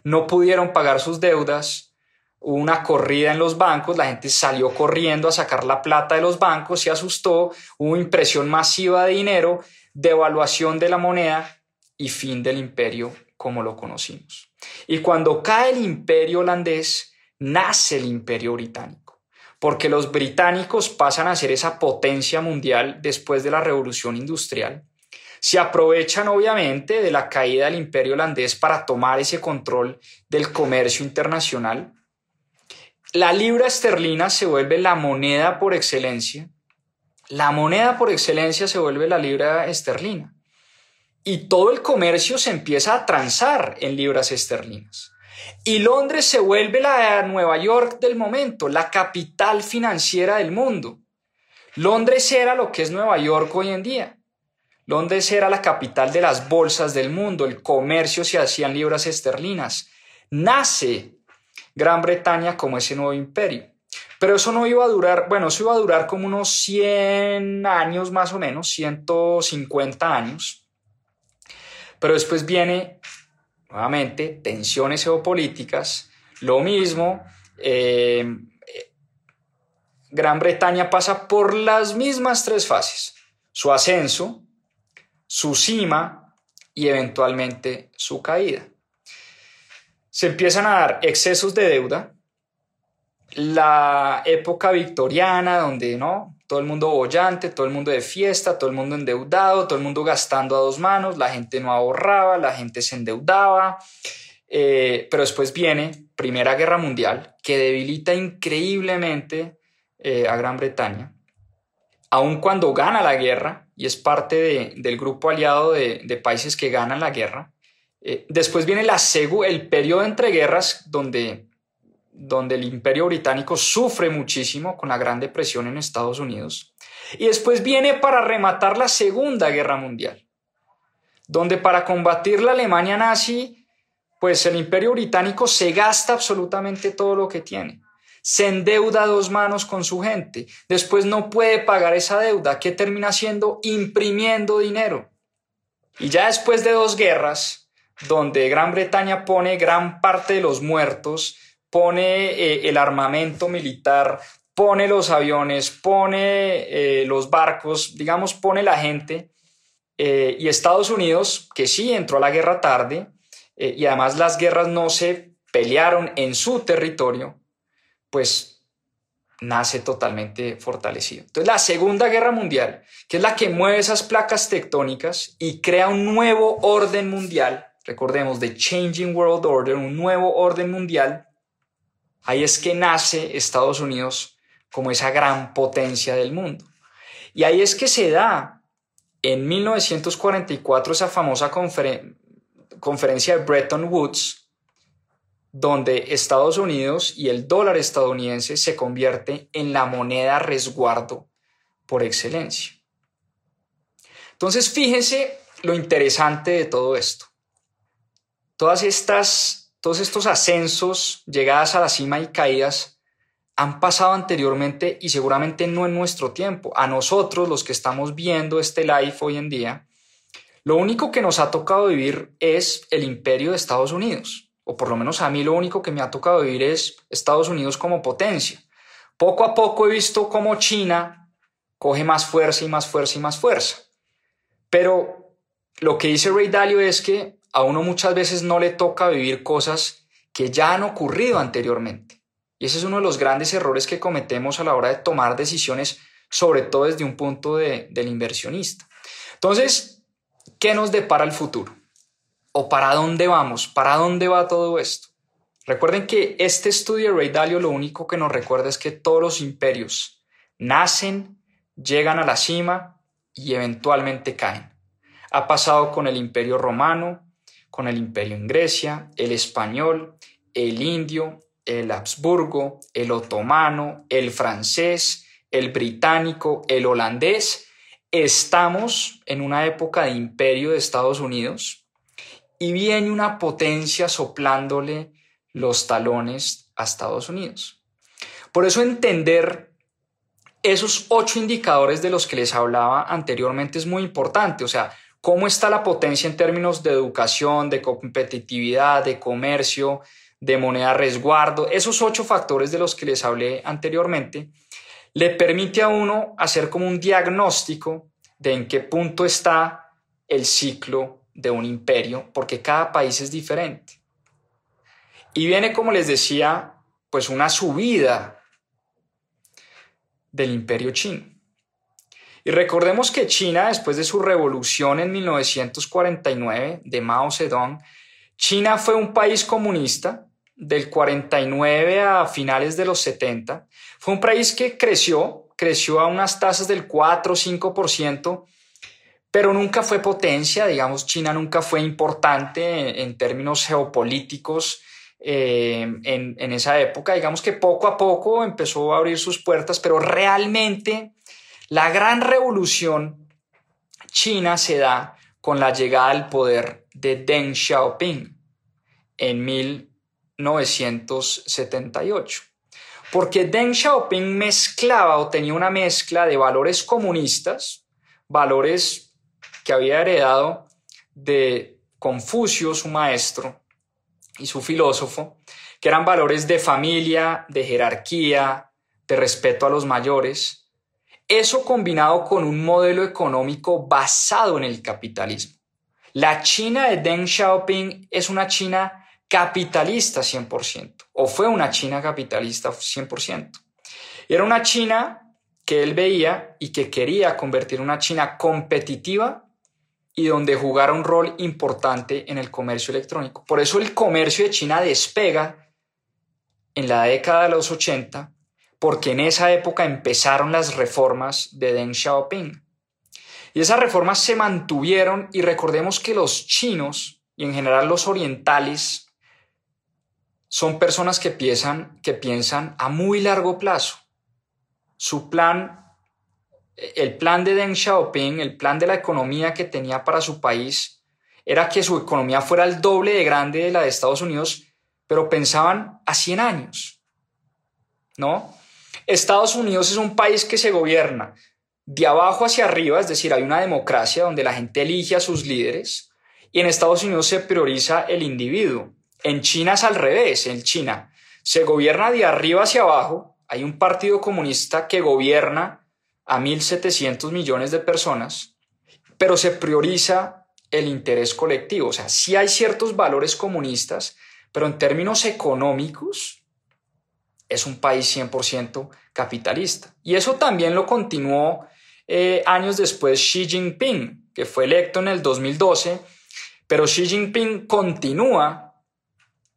No pudieron pagar sus deudas, hubo una corrida en los bancos, la gente salió corriendo a sacar la plata de los bancos, se asustó, hubo impresión masiva de dinero, devaluación de la moneda y fin del imperio como lo conocimos. Y cuando cae el imperio holandés, nace el imperio británico porque los británicos pasan a ser esa potencia mundial después de la revolución industrial. Se aprovechan obviamente de la caída del imperio holandés para tomar ese control del comercio internacional. La libra esterlina se vuelve la moneda por excelencia. La moneda por excelencia se vuelve la libra esterlina. Y todo el comercio se empieza a transar en libras esterlinas. Y Londres se vuelve la Nueva York del momento, la capital financiera del mundo. Londres era lo que es Nueva York hoy en día. Londres era la capital de las bolsas del mundo, el comercio se hacía en libras esterlinas. Nace Gran Bretaña como ese nuevo imperio. Pero eso no iba a durar, bueno, eso iba a durar como unos 100 años más o menos, 150 años. Pero después viene nuevamente, tensiones geopolíticas, lo mismo, eh, Gran Bretaña pasa por las mismas tres fases, su ascenso, su cima y eventualmente su caída. Se empiezan a dar excesos de deuda, la época victoriana donde no todo el mundo bollante, todo el mundo de fiesta, todo el mundo endeudado, todo el mundo gastando a dos manos, la gente no ahorraba, la gente se endeudaba. Eh, pero después viene Primera Guerra Mundial, que debilita increíblemente eh, a Gran Bretaña. Aun cuando gana la guerra y es parte del grupo aliado de, países que ganan la guerra, eh, después viene la el periodo entre guerras donde donde el imperio británico sufre muchísimo con la Gran Depresión en Estados Unidos. Y después viene para rematar la Segunda Guerra Mundial, donde para combatir la Alemania nazi, pues el imperio británico se gasta absolutamente todo lo que tiene. Se endeuda a dos manos con su gente. Después no puede pagar esa deuda. ¿Qué termina haciendo? Imprimiendo dinero. Y ya después de dos guerras, donde Gran Bretaña pone gran parte de los muertos pone eh, el armamento militar, pone los aviones, pone eh, los barcos, digamos, pone la gente. Eh, y Estados Unidos, que sí entró a la guerra tarde, y además las guerras no se pelearon en su territorio, pues nace totalmente fortalecido. Entonces la Segunda Guerra Mundial, que es la que mueve esas placas tectónicas y crea un nuevo orden mundial, recordemos, The Changing World Order, un nuevo orden mundial, Ahí es que nace Estados Unidos como esa gran potencia del mundo. Y ahí es que se da en 1944 esa famosa conferencia de Bretton Woods, donde Estados Unidos y el dólar estadounidense se convierte en la moneda resguardo por excelencia. Entonces, fíjense lo interesante de todo esto. Todas estas todos estos ascensos, llegadas a la cima y caídas, han pasado anteriormente y seguramente no en nuestro tiempo. A nosotros, los que estamos viendo este live hoy en día, lo único que nos ha tocado vivir es el imperio de Estados Unidos, o por lo menos a mí lo único que me ha tocado vivir es Estados Unidos como potencia. Poco a poco he visto cómo China coge más fuerza y más fuerza y más fuerza. Pero lo que dice Ray Dalio es que a uno muchas veces no le toca vivir cosas que ya han ocurrido anteriormente. Y ese es uno de los grandes errores que cometemos a la hora de tomar decisiones, sobre todo desde un punto de, del inversionista. Entonces, ¿qué nos depara el futuro? ¿O para dónde vamos? ¿Para dónde va todo esto? Recuerden que este estudio de Ray Dalio lo único que nos recuerda es que todos los imperios nacen, llegan a la cima y eventualmente caen. Ha pasado con el imperio romano, con el imperio en Grecia, el español, el indio, el Habsburgo, el otomano, el francés, el británico, el holandés. Estamos en una época de imperio de Estados Unidos y viene una potencia soplándole los talones a Estados Unidos. Por eso entender esos ocho indicadores de los que les hablaba anteriormente es muy importante. O sea, cómo está la potencia en términos de educación, de competitividad, de comercio, de moneda resguardo. Esos ocho factores de los que les hablé anteriormente le permite a uno hacer como un diagnóstico de en qué punto está el ciclo de un imperio, porque cada país es diferente. Y viene, como les decía, pues una subida del imperio chino. Y recordemos que China, después de su revolución en 1949 de Mao Zedong, China fue un país comunista del 49 a finales de los 70. Fue un país que creció, creció a unas tasas del 4 o 5%, pero nunca fue potencia, digamos, China nunca fue importante en términos geopolíticos eh, en, esa época. Digamos que poco a poco empezó a abrir sus puertas, pero realmente la gran revolución china se da con la llegada al poder de Deng Xiaoping en 1978. Porque Deng Xiaoping mezclaba o tenía una mezcla de valores comunistas, valores que había heredado de Confucio, su maestro, y su filósofo, que eran valores de familia, de jerarquía, de respeto a los mayores, eso combinado con un modelo económico basado en el capitalismo. La China de Deng Xiaoping es una China capitalista 100%, o fue una China capitalista 100%. Era una China que él veía y que quería convertir en una China competitiva y donde jugara un rol importante en el comercio electrónico. Por eso el comercio de China despega en la década de los 80, porque en esa época empezaron las reformas de Deng Xiaoping. Y esas reformas se mantuvieron y recordemos que los chinos y en general los orientales son personas que piensan, que piensan a muy largo plazo. Su plan el plan de Deng Xiaoping, el plan de la economía que tenía para su país, era que su economía fuera el doble de grande de la de Estados Unidos, pero pensaban a 100 años. ¿No? Estados Unidos es un país que se gobierna de abajo hacia arriba, es decir, hay una democracia donde la gente elige a sus líderes, y en Estados Unidos se prioriza el individuo. En China es al revés, en China se gobierna de arriba hacia abajo, hay un partido comunista que gobierna a 1.700 millones de personas, pero se prioriza el interés colectivo. O sea, sí hay ciertos valores comunistas, pero en términos económicos es un país 100% capitalista. Y eso también lo continuó eh, años después Xi Jinping, que fue electo en el 2012, pero Xi Jinping continúa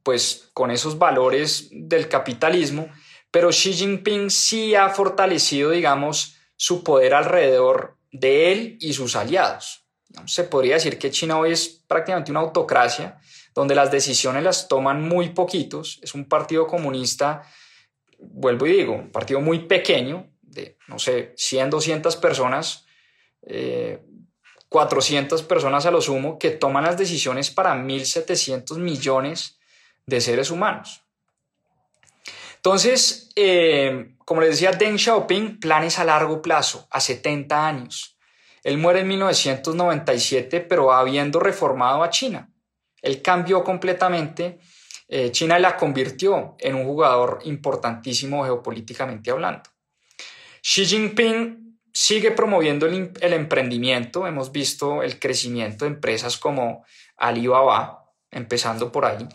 pues con esos valores del capitalismo, pero Xi Jinping sí ha fortalecido, digamos, su poder alrededor de él y sus aliados. Se podría decir que China hoy es prácticamente una autocracia donde las decisiones las toman muy poquitos. Es un partido comunista, vuelvo y digo, un partido muy pequeño, de, no sé, 100, 200 personas, 400 eh, personas a lo sumo, que toman las decisiones para 1.700 millones de seres humanos. Entonces, eh, como les decía, Deng Xiaoping, planes a largo plazo, a 70 años. Él muere en 1997, pero habiendo reformado a China. Él cambió completamente eh, China la convirtió en un jugador importantísimo geopolíticamente hablando. Xi Jinping sigue promoviendo el, emprendimiento. Hemos visto el crecimiento de empresas como Alibaba, empezando por ahí.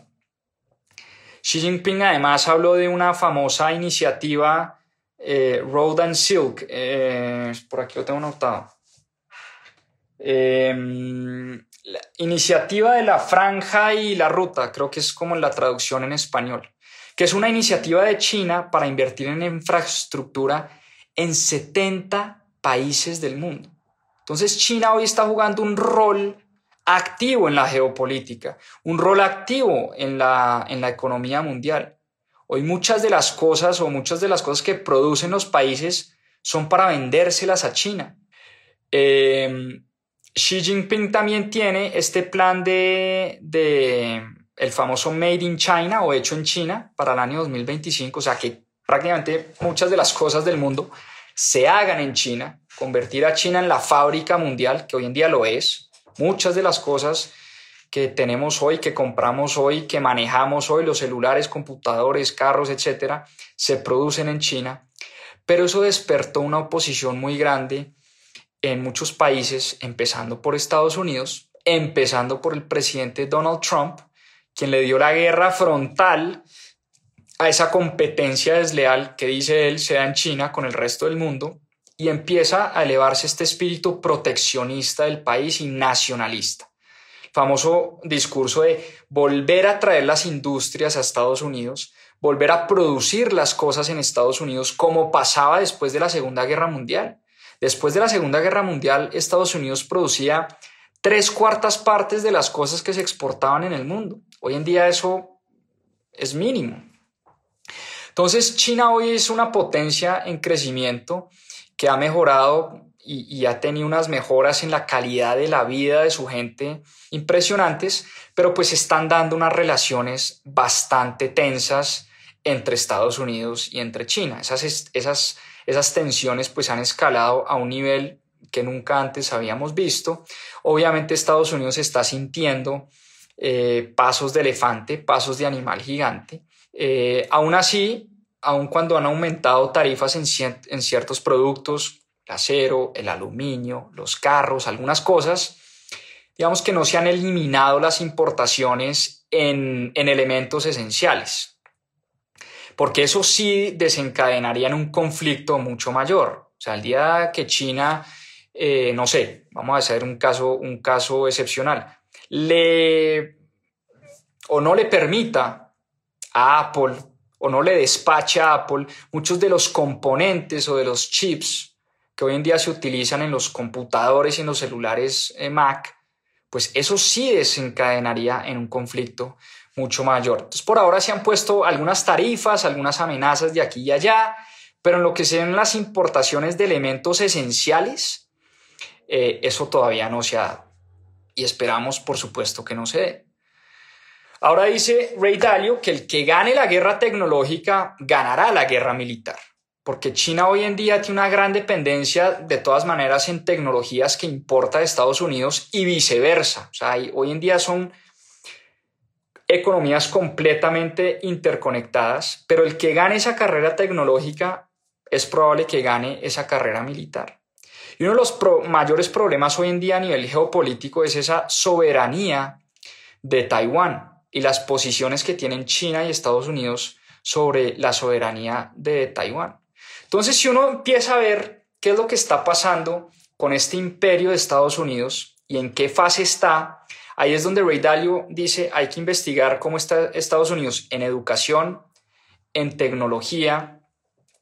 Xi Jinping además habló de una famosa iniciativa eh, Road and Silk. Eh, por aquí lo tengo notado. Em, la iniciativa de la franja y la ruta, creo que es como la traducción en español, que es una iniciativa de China para invertir en infraestructura en 70 países del mundo. Entonces China hoy está jugando un rol activo en la geopolítica, un rol activo en la, en la economía mundial. Hoy muchas de las cosas o muchas de las cosas que producen los países son para vendérselas a China. Eh, Xi Jinping también tiene este plan de, de el famoso Made in China o hecho en China para el año 2025, o sea que prácticamente muchas de las cosas del mundo se hagan en China, convertir a China en la fábrica mundial, que hoy en día lo es. Muchas de las cosas que tenemos hoy, que compramos hoy, que manejamos hoy, los celulares, computadores, carros, etcétera, se producen en China. Pero eso despertó una oposición muy grande en muchos países, empezando por Estados Unidos, empezando por el presidente Donald Trump, quien le dio la guerra frontal a esa competencia desleal que dice él se da en China con el resto del mundo y empieza a elevarse este espíritu proteccionista del país y nacionalista. El famoso discurso de volver a traer las industrias a Estados Unidos, volver a producir las cosas en Estados Unidos como pasaba después de la Segunda Guerra Mundial. Después de la Segunda Guerra Mundial, Estados Unidos producía tres cuartas partes de las cosas que se exportaban en el mundo. Hoy en día eso es mínimo. Entonces, China hoy es una potencia en crecimiento que ha mejorado y, ha tenido unas mejoras en la calidad de la vida de su gente impresionantes, pero pues están dando unas relaciones bastante tensas entre Estados Unidos y entre China. Esas, esas esas tensiones pues han escalado a un nivel que nunca antes habíamos visto. Obviamente Estados Unidos está sintiendo eh, pasos de elefante, pasos de animal gigante. Eh, aún así, aun cuando han aumentado tarifas en, en ciertos productos, el acero, el aluminio, los carros, algunas cosas, digamos que no se han eliminado las importaciones en, en elementos esenciales porque eso sí desencadenaría en un conflicto mucho mayor. O sea, el día que China, eh, no sé, vamos a hacer un caso, un caso excepcional, le o no le permita a Apple o no le despache a Apple muchos de los componentes o de los chips que hoy en día se utilizan en los computadores y en los celulares eh, Mac, pues eso sí desencadenaría en un conflicto mucho mayor. Entonces, por ahora se han puesto algunas tarifas, algunas amenazas de aquí y allá, pero en lo que sean las importaciones de elementos esenciales, eh, eso todavía no se ha dado. Y esperamos, por supuesto, que no se dé. Ahora dice Ray Dalio que el que gane la guerra tecnológica ganará la guerra militar, porque China hoy en día tiene una gran dependencia de todas maneras en tecnologías que importa de Estados Unidos y viceversa. O sea, hoy en día son economías completamente interconectadas, pero el que gane esa carrera tecnológica es probable que gane esa carrera militar. Y uno de los mayores problemas hoy en día a nivel geopolítico es esa soberanía de Taiwán y las posiciones que tienen China y Estados Unidos sobre la soberanía de Taiwán. Entonces, si uno empieza a ver qué es lo que está pasando con este imperio de Estados Unidos y en qué fase está, Ahí es donde Ray Dalio dice, hay que investigar cómo está Estados Unidos en educación, en tecnología,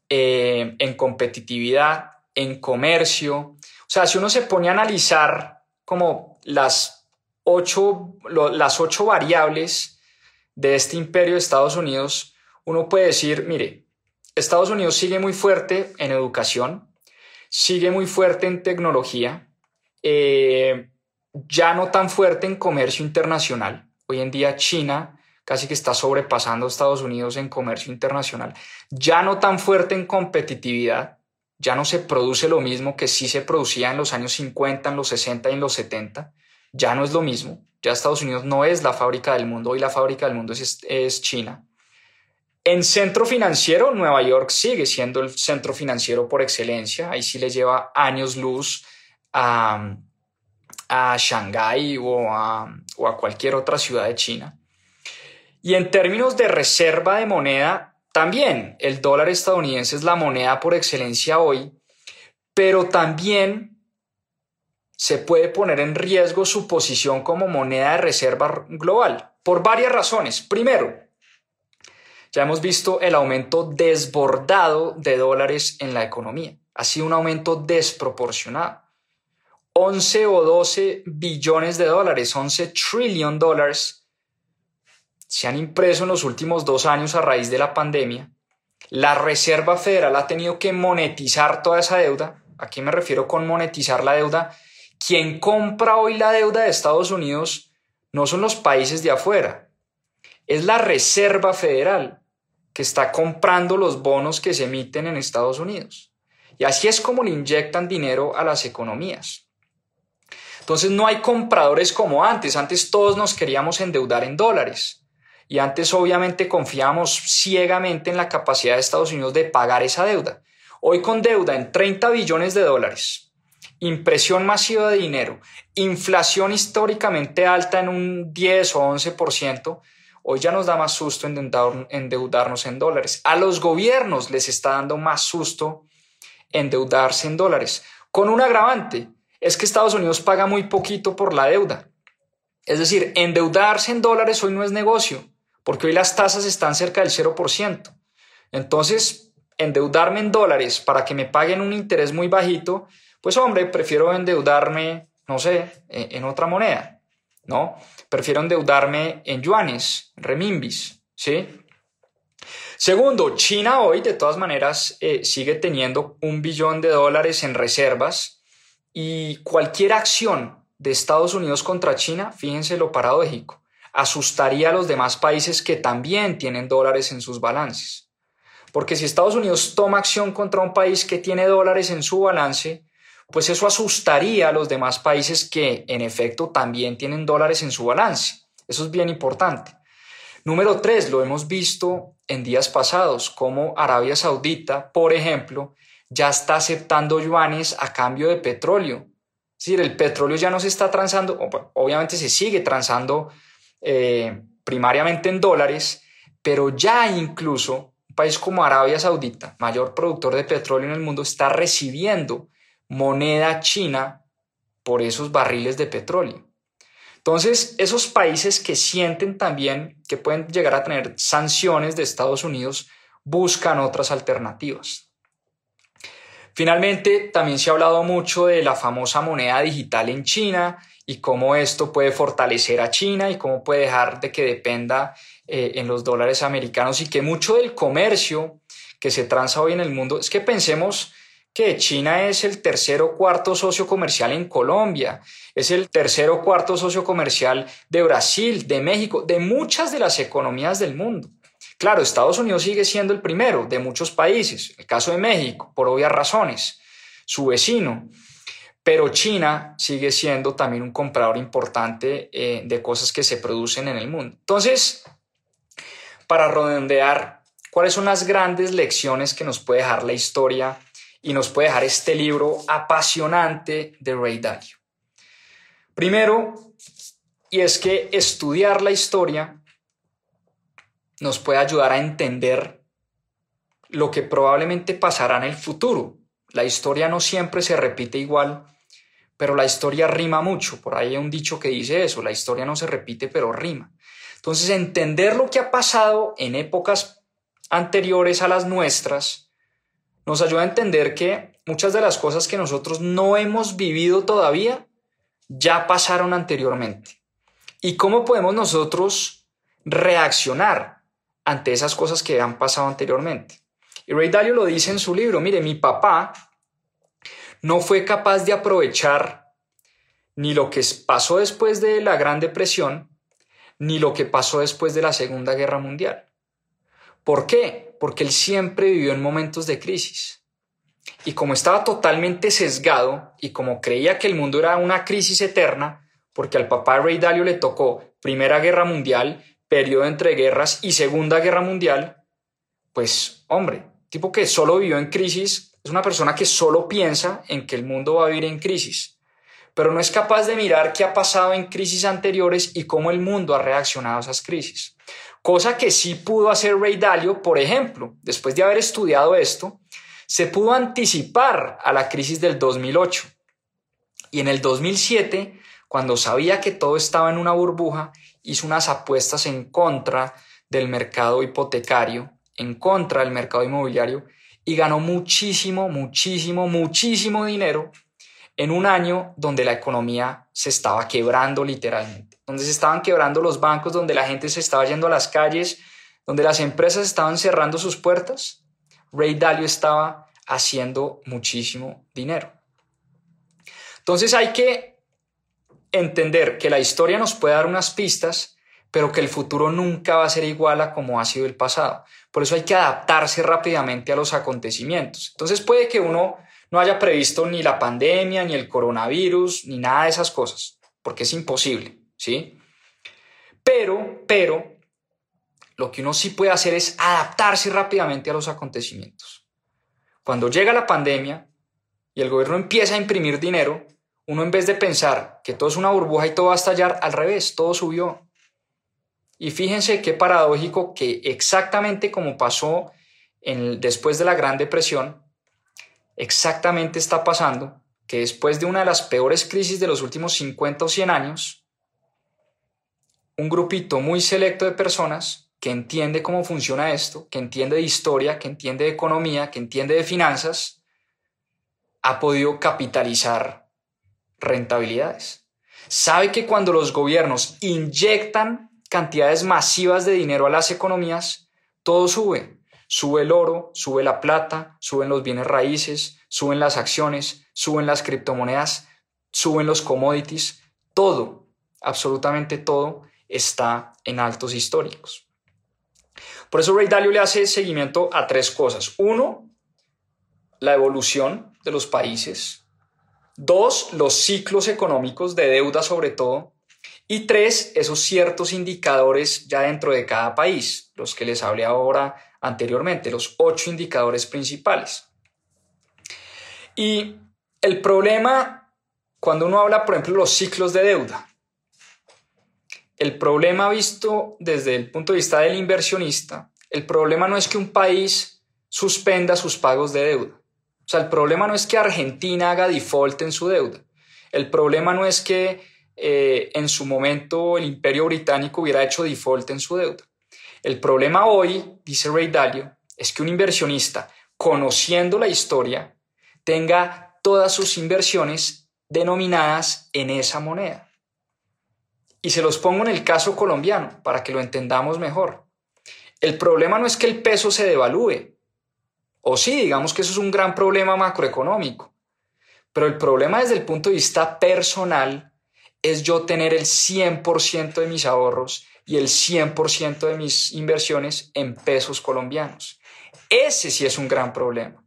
eh, en competitividad, en comercio. O sea, si uno se pone a analizar como las ocho, las ocho variables de este imperio de Estados Unidos, uno puede decir, mire, Estados Unidos sigue muy fuerte en educación, sigue muy fuerte en tecnología, eh, ya no tan fuerte en comercio internacional. Hoy en día China casi que está sobrepasando a Estados Unidos en comercio internacional. Ya no tan fuerte en competitividad. Ya no se produce lo mismo que sí se producía en los años 50, en los 60 y en los 70. Ya no es lo mismo. Ya Estados Unidos no es la fábrica del mundo. Hoy la fábrica del mundo es, es China. En centro financiero, Nueva York sigue siendo el centro financiero por excelencia. Ahí sí le lleva años luz a, a Shanghái o a, o a cualquier otra ciudad de China. Y en términos de reserva de moneda, también el dólar estadounidense es la moneda por excelencia hoy, pero también se puede poner en riesgo su posición como moneda de reserva global por varias razones. Primero, ya hemos visto el aumento desbordado de dólares en la economía. Ha sido un aumento desproporcionado. 11 o 12 billones de dólares, 11 trillion dólares se han impreso en los últimos dos años a raíz de la pandemia. La Reserva Federal ha tenido que monetizar toda esa deuda. ¿A qué me refiero con monetizar la deuda? Quien compra hoy la deuda de Estados Unidos no son los países de afuera, es la Reserva Federal que está comprando los bonos que se emiten en Estados Unidos. Y así es como le inyectan dinero a las economías. Entonces no hay compradores como antes. Antes todos nos queríamos endeudar en dólares y antes obviamente confiábamos ciegamente en la capacidad de Estados Unidos de pagar esa deuda. Hoy con deuda en 30 billones de dólares, impresión masiva de dinero, inflación históricamente alta en un 10 o 11%, hoy ya nos da más susto endeudarnos en dólares. A los gobiernos les está dando más susto endeudarse en dólares, con un agravante, es que Estados Unidos paga muy poquito por la deuda. Es decir, endeudarse en dólares hoy no es negocio porque hoy las tasas están cerca del 0%. Entonces, endeudarme en dólares para que me paguen un interés muy bajito, pues hombre, prefiero endeudarme, no sé, e, en otra moneda, ¿no? Prefiero endeudarme en yuanes, remimbis, ¿sí? Segundo, China hoy de todas maneras eh, sigue teniendo un billón de dólares en reservas y cualquier acción de Estados Unidos contra China, fíjense lo paradójico, asustaría a los demás países que también tienen dólares en sus balances. Porque si Estados Unidos toma acción contra un país que tiene dólares en su balance, pues eso asustaría a los demás países que en efecto también tienen dólares en su balance. Eso es bien importante. Número tres, lo hemos visto en días pasados, como Arabia Saudita, por ejemplo, ya está aceptando yuanes a cambio de petróleo. Es decir, el petróleo ya no se está transando, obviamente se sigue transando eh, primariamente en dólares, pero ya incluso un país como Arabia Saudita, mayor productor de petróleo en el mundo, está recibiendo moneda china por esos barriles de petróleo. Entonces, esos países que sienten también que pueden llegar a tener sanciones de Estados Unidos buscan otras alternativas. Finalmente, también se ha hablado mucho de la famosa moneda digital en China y cómo esto puede fortalecer a China y cómo puede dejar de que dependa eh, en los dólares americanos y que mucho del comercio que se transa hoy en el mundo es que pensemos que China es el tercer o cuarto socio comercial en Colombia, es el tercer o cuarto socio comercial de Brasil, de México, de muchas de las economías del mundo. Claro, Estados Unidos sigue siendo el primero de muchos países, el caso de México, por obvias razones, su vecino, pero China sigue siendo también un comprador importante eh, de cosas que se producen en el mundo. Entonces, para redondear, ¿cuáles son las grandes lecciones que nos puede dejar la historia y nos puede dejar este libro apasionante de Ray Dalio? Primero, y es que estudiar la historia nos puede ayudar a entender lo que probablemente pasará en el futuro. La historia no siempre se repite igual pero la historia rima mucho. Por ahí hay un dicho que dice eso, la historia no se repite, pero rima. Entonces, entender lo que ha pasado en épocas anteriores a las nuestras nos ayuda a entender que muchas de las cosas que nosotros no hemos vivido todavía ya pasaron anteriormente. ¿Y cómo podemos nosotros reaccionar ante esas cosas que han pasado anteriormente? Y Ray Dalio lo dice en su libro, mire, mi papá no fue capaz de aprovechar ni lo que pasó después de la Gran Depresión, ni lo que pasó después de la Segunda Guerra Mundial. ¿Por qué? Porque él siempre vivió en momentos de crisis. Y como estaba totalmente sesgado y como creía que el mundo era una crisis eterna, porque al papá Ray Dalio le tocó Primera Guerra Mundial, periodo entre guerras y Segunda Guerra Mundial, pues hombre, tipo que solo vivió en crisis, es una persona que solo piensa en que el mundo va a vivir en crisis, pero no es capaz de mirar qué ha pasado en crisis anteriores y cómo el mundo ha reaccionado a esas crisis. Cosa que sí pudo hacer Ray Dalio, por ejemplo, después de haber estudiado esto, se pudo anticipar a la crisis del 2008. Y en el 2007, cuando sabía que todo estaba en una burbuja, hizo unas apuestas en contra del mercado hipotecario, en contra del mercado inmobiliario, y ganó muchísimo, muchísimo, muchísimo dinero en un año donde la economía se estaba quebrando literalmente, donde se estaban quebrando los bancos, donde la gente se estaba yendo a las calles, donde las empresas estaban cerrando sus puertas, Ray Dalio estaba haciendo muchísimo dinero. Entonces hay que entender que la historia nos puede dar unas pistas, pero que el futuro nunca va a ser igual a como ha sido el pasado. Por eso hay que adaptarse rápidamente a los acontecimientos. Entonces puede que uno no haya previsto ni la pandemia, ni el coronavirus, ni nada de esas cosas, porque es imposible, ¿sí? Pero, pero, lo que uno sí puede hacer es adaptarse rápidamente a los acontecimientos. Cuando llega la pandemia y el gobierno empieza a imprimir dinero, uno en vez de pensar que todo es una burbuja y todo va a estallar, al revés, todo subió. Y fíjense qué paradójico que exactamente como pasó después de la Gran Depresión, exactamente está pasando que después de una de las peores crisis de los últimos 50 o 100 años, un grupito muy selecto de personas que entiende cómo funciona esto, que entiende de historia, que entiende de economía, que entiende de finanzas, ha podido capitalizar rentabilidades. Sabe que cuando los gobiernos inyectan cantidades masivas de dinero a las economías, todo sube. Sube el oro, sube la plata, suben los bienes raíces, suben las acciones, suben las criptomonedas, suben los commodities, todo, absolutamente todo está en altos históricos. Por eso Ray Dalio le hace seguimiento a tres cosas. Uno, la evolución de los países. Dos, los ciclos económicos de deuda sobre todo. Y tres, esos ciertos indicadores ya dentro de cada país, los que les hablé ahora anteriormente, los ocho indicadores principales. Y el problema, cuando uno habla, por ejemplo, los ciclos de deuda, el problema visto desde el punto de vista del inversionista, el problema no es que un país suspenda sus pagos de deuda. Sea, el problema no es que Argentina haga default en su deuda. El problema no es que eh, en su momento el imperio británico hubiera hecho default en su deuda. El problema hoy, dice Ray Dalio, es que un inversionista, conociendo la historia, tenga todas sus inversiones denominadas en esa moneda. Y se los pongo en el caso colombiano para que lo entendamos mejor. El problema no es que el peso se devalúe, o sí, digamos que eso es un gran problema macroeconómico, pero el problema desde el punto de vista personal es yo tener el 100% de mis ahorros y el 100% de mis inversiones en pesos colombianos. Ese sí es un gran problema.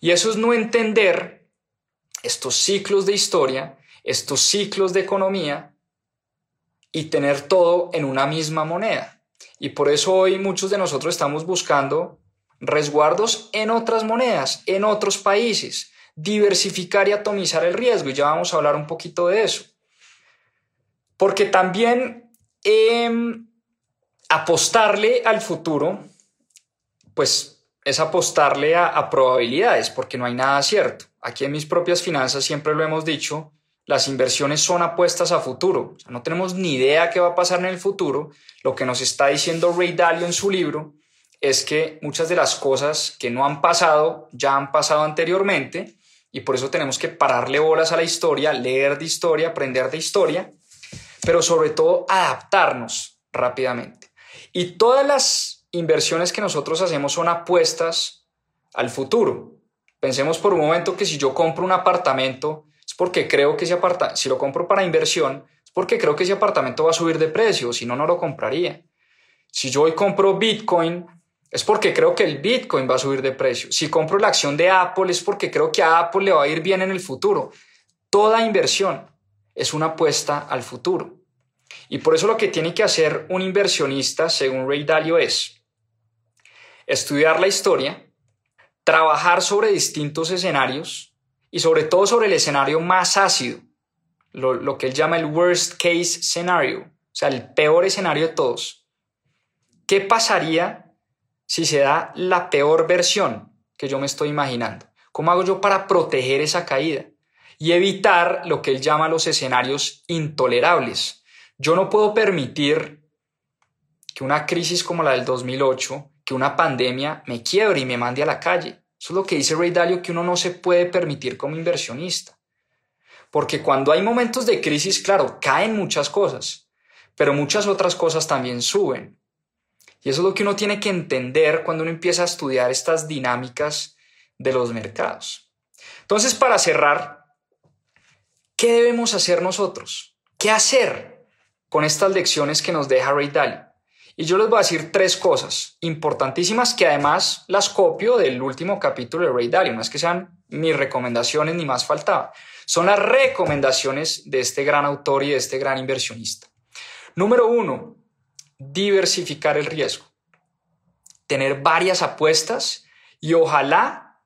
Y eso es no entender estos ciclos de historia, estos ciclos de economía y tener todo en una misma moneda. Y por eso hoy muchos de nosotros estamos buscando resguardos en otras monedas, en otros países, diversificar y atomizar el riesgo. Y ya vamos a hablar un poquito de eso. Porque también em, apostarle al futuro, pues es apostarle a, probabilidades, porque no hay nada cierto. Aquí en mis propias finanzas siempre lo hemos dicho, las inversiones son apuestas a futuro. no tenemos ni idea qué va a pasar en el futuro. Lo que nos está diciendo Ray Dalio en su libro es que muchas de las cosas que no han pasado ya han pasado anteriormente y por eso tenemos que pararle bolas a la historia, leer de historia, aprender de historia, pero sobre todo adaptarnos rápidamente. Y todas las inversiones que nosotros hacemos son apuestas al futuro. Pensemos por un momento que si yo compro un apartamento, es porque creo que ese apartamento, si lo compro para inversión, es porque creo que ese apartamento va a subir de precio, si no, no lo compraría. Si yo hoy compro Bitcoin, es porque creo que el Bitcoin va a subir de precio. Si compro la acción de Apple, es porque creo que a Apple le va a ir bien en el futuro. Toda inversión es una apuesta al futuro. Y por eso lo que tiene que hacer un inversionista, según Ray Dalio, es estudiar la historia, trabajar sobre distintos escenarios y sobre todo sobre el escenario más ácido, lo, que él llama el worst case scenario, o sea, el peor escenario de todos. ¿Qué pasaría si se da la peor versión que yo me estoy imaginando? ¿Cómo hago yo para proteger esa caída y evitar lo que él llama los escenarios intolerables? Yo no puedo permitir que una crisis como la del 2008, que una pandemia me quiebre y me mande a la calle. Eso es lo que dice Ray Dalio que uno no se puede permitir como inversionista. Porque cuando hay momentos de crisis, claro, caen muchas cosas, pero muchas otras cosas también suben. Y eso es lo que uno tiene que entender cuando uno empieza a estudiar estas dinámicas de los mercados. Entonces, para cerrar, ¿qué debemos hacer nosotros? ¿Qué hacer con estas lecciones que nos deja Ray Dalio? Y yo les voy a decir tres cosas importantísimas que además las copio del último capítulo de Ray Dalio. No es que sean mis recomendaciones ni más faltaba. Son las recomendaciones de este gran autor y de este gran inversionista. Número uno, diversificar el riesgo. Tener varias apuestas y ojalá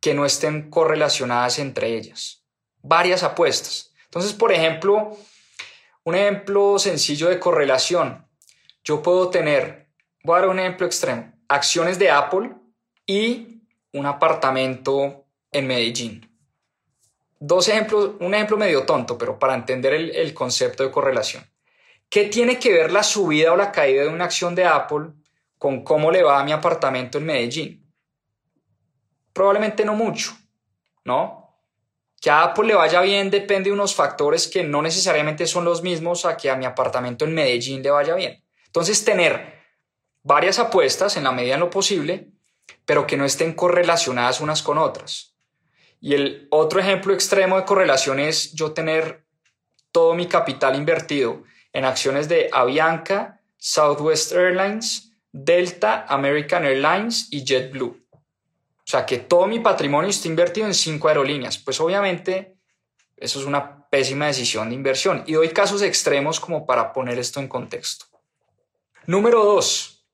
que no estén correlacionadas entre ellas. Varias apuestas. Entonces, por ejemplo, un ejemplo sencillo de correlación. Yo puedo tener, voy a dar un ejemplo extremo, acciones de Apple y un apartamento en Medellín. Dos ejemplos, un ejemplo medio tonto, pero para entender el, el concepto de correlación. ¿Qué tiene que ver la subida o la caída de una acción de Apple con cómo le va a mi apartamento en Medellín? Probablemente no mucho, ¿no? Que a Apple le vaya bien depende de unos factores que no necesariamente son los mismos a que a mi apartamento en Medellín le vaya bien. Entonces, tener varias apuestas en la medida de lo posible, pero que no estén correlacionadas unas con otras. Y el otro ejemplo extremo de correlación es yo tener todo mi capital invertido en acciones de Avianca, Southwest Airlines, Delta, American Airlines y JetBlue. O sea, que todo mi patrimonio está invertido en cinco aerolíneas. Pues obviamente eso es una pésima decisión de inversión. Y doy casos extremos como para poner esto en contexto. Número dos.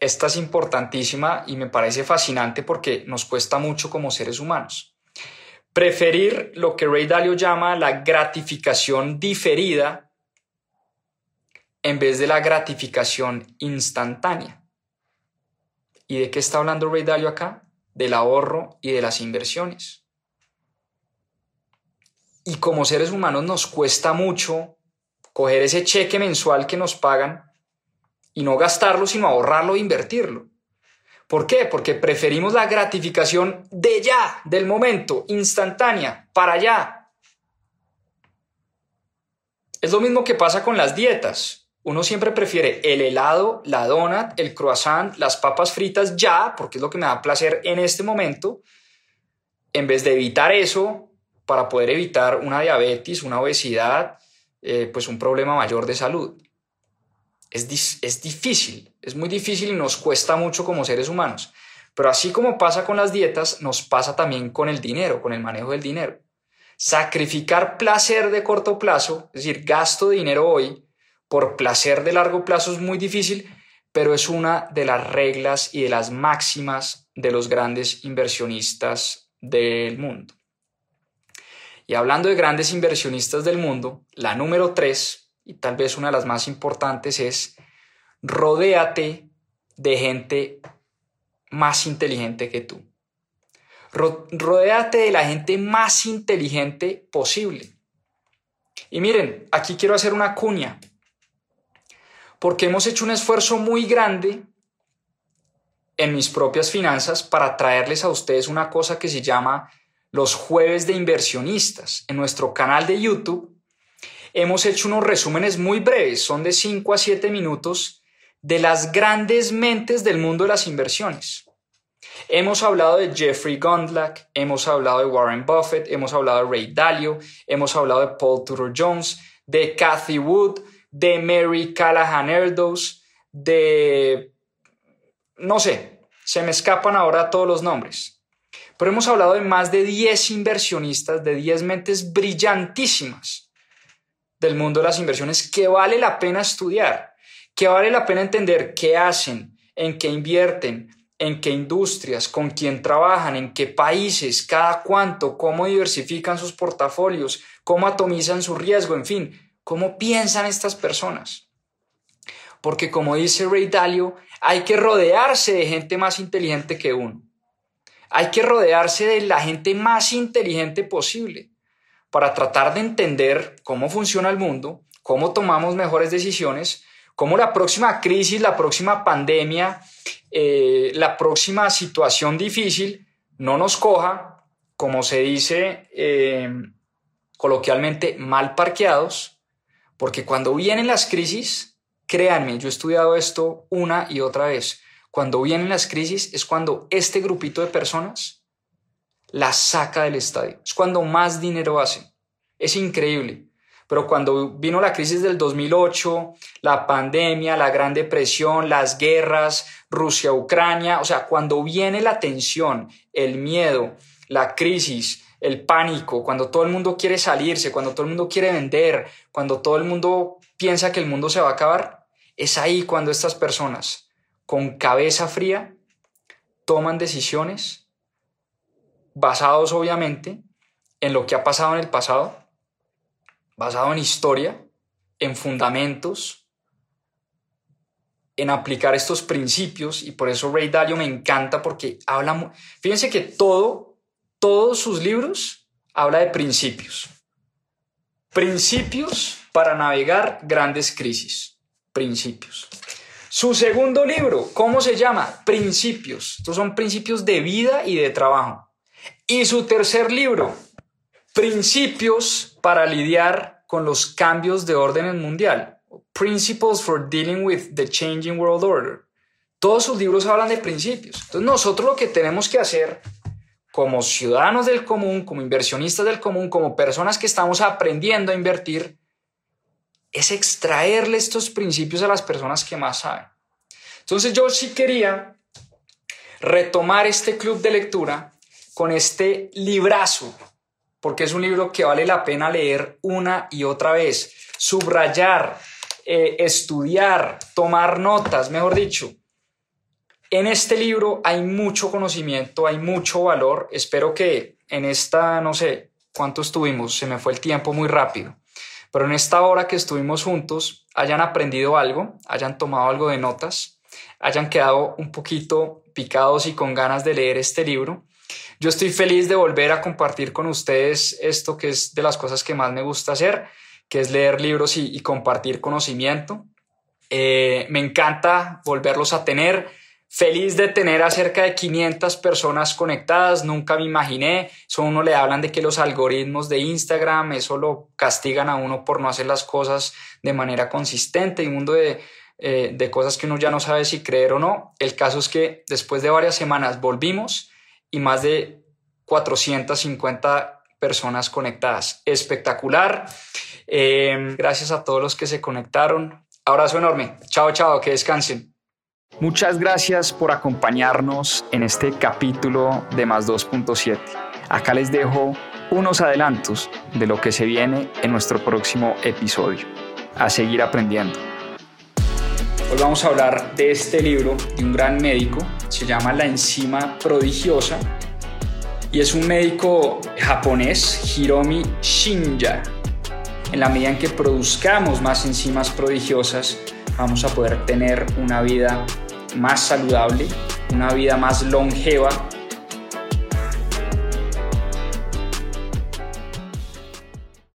Esta es importantísima y me parece fascinante porque nos cuesta mucho como seres humanos. Preferir lo que Ray Dalio llama la gratificación diferida en vez de la gratificación instantánea. ¿Y de qué está hablando Ray Dalio acá? Del ahorro y de las inversiones. Y como seres humanos nos cuesta mucho coger ese cheque mensual que nos pagan y no gastarlo, sino ahorrarlo e invertirlo. ¿Por qué? Porque preferimos la gratificación de ya, del momento, instantánea, para allá. Es lo mismo que pasa con las dietas. Uno siempre prefiere el helado, la donut, el croissant, las papas fritas ya, porque es lo que me da placer en este momento, en vez de evitar eso para poder evitar una diabetes, una obesidad, eh, pues un problema mayor de salud. Es, es difícil, es muy difícil y nos cuesta mucho como seres humanos. Pero así como pasa con las dietas, nos pasa también con el dinero, con el manejo del dinero. Sacrificar placer de corto plazo, es decir, gasto de dinero hoy, por placer de largo plazo es muy difícil, pero es una de las reglas y de las máximas de los grandes inversionistas del mundo. Y hablando de grandes inversionistas del mundo, la número tres, y tal vez una de las más importantes, es rodéate de gente más inteligente que tú. Rodéate de la gente más inteligente posible. Y miren, aquí quiero hacer una cuña porque hemos hecho un esfuerzo muy grande en mis propias finanzas para traerles a ustedes una cosa que se llama los jueves de inversionistas. En nuestro canal de YouTube hemos hecho unos resúmenes muy breves, son de 5 a 7 minutos, de las grandes mentes del mundo de las inversiones. Hemos hablado de Jeffrey Gundlach, hemos hablado de Warren Buffett, hemos hablado de Ray Dalio, hemos hablado de Paul Tudor Jones, de Cathy Wood, de Mary Callahan Erdos, de... no sé, se me escapan ahora todos los nombres. Pero hemos hablado de más de 10 inversionistas, de 10 mentes brillantísimas del mundo de las inversiones que vale la pena estudiar, que vale la pena entender qué hacen, en qué invierten, en qué industrias, con quién trabajan, en qué países, cada cuánto, cómo diversifican sus portafolios, cómo atomizan su riesgo, en fin, cómo piensan estas personas. Porque como dice Ray Dalio, hay que rodearse de gente más inteligente que uno. Hay que rodearse de la gente más inteligente posible para tratar de entender cómo funciona el mundo, cómo tomamos mejores decisiones, cómo la próxima crisis, la próxima pandemia, eh, la próxima situación difícil no nos coja, como se dice eh, coloquialmente, mal parqueados, porque cuando vienen las crisis, créanme, yo he estudiado esto una y otra vez, cuando vienen las crisis es cuando este grupito de personas las saca del estadio, es cuando más dinero hace. Es increíble. Pero cuando vino la crisis del 2008, la pandemia, la Gran Depresión, las guerras, Rusia, Ucrania, o sea, cuando viene la tensión, el miedo, la crisis, el pánico, cuando todo el mundo quiere salirse, cuando todo el mundo quiere vender, cuando todo el mundo piensa que el mundo se va a acabar, es ahí cuando estas personas, con cabeza fría, toman decisiones basados obviamente en lo que ha pasado en el pasado, basado en historia, en fundamentos, en aplicar estos principios y por eso Ray Dalio me encanta porque habla, fíjense que todo, todos sus libros habla de principios. Principios para navegar grandes crisis. Principios. Su segundo libro, ¿cómo se llama? Principios. Estos son principios de vida y de trabajo. Y su tercer libro, Principios para lidiar con los cambios de orden mundial. Principles for dealing with the changing world order. Todos sus libros hablan de principios. Entonces nosotros lo que tenemos que hacer como ciudadanos del común, como inversionistas del común, como personas que estamos aprendiendo a invertir, es extraerle estos principios a las personas que más saben. Entonces yo sí quería retomar este club de lectura con este librazo porque es un libro que vale la pena leer una y otra vez, subrayar, eh, estudiar, tomar notas, mejor dicho. En este libro hay mucho conocimiento, hay mucho valor. Espero que en esta, no sé cuánto estuvimos, se me fue el tiempo muy rápido, pero en esta hora que estuvimos juntos hayan aprendido algo, hayan tomado algo de notas, hayan quedado un poquito picados y con ganas de leer este libro yo estoy feliz de volver a compartir con ustedes esto que es de las cosas que más me gusta hacer, que es leer libros y, compartir conocimiento. Eh, me encanta volverlos a tener. Feliz de tener a cerca de 500 personas conectadas, nunca me imaginé. Eso uno le hablan de que los algoritmos de Instagram, eso lo castigan a uno por no hacer las cosas de manera consistente. Un mundo de, eh, de cosas que uno ya no sabe si creer o no. El caso es que después de varias semanas volvimos y más de 450 personas conectadas. Espectacular. Eh, gracias a todos los que se conectaron. Abrazo enorme. Chao, chao, que descansen. Muchas gracias por acompañarnos en este capítulo de Más 2.7. Acá les dejo unos adelantos de lo que se viene en nuestro próximo episodio. A seguir aprendiendo. Hoy vamos a hablar de este libro de un gran médico, se llama La enzima prodigiosa y es un médico japonés, Hiromi Shinja. En la medida en que produzcamos más enzimas prodigiosas, vamos a poder tener una vida más saludable, una vida más longeva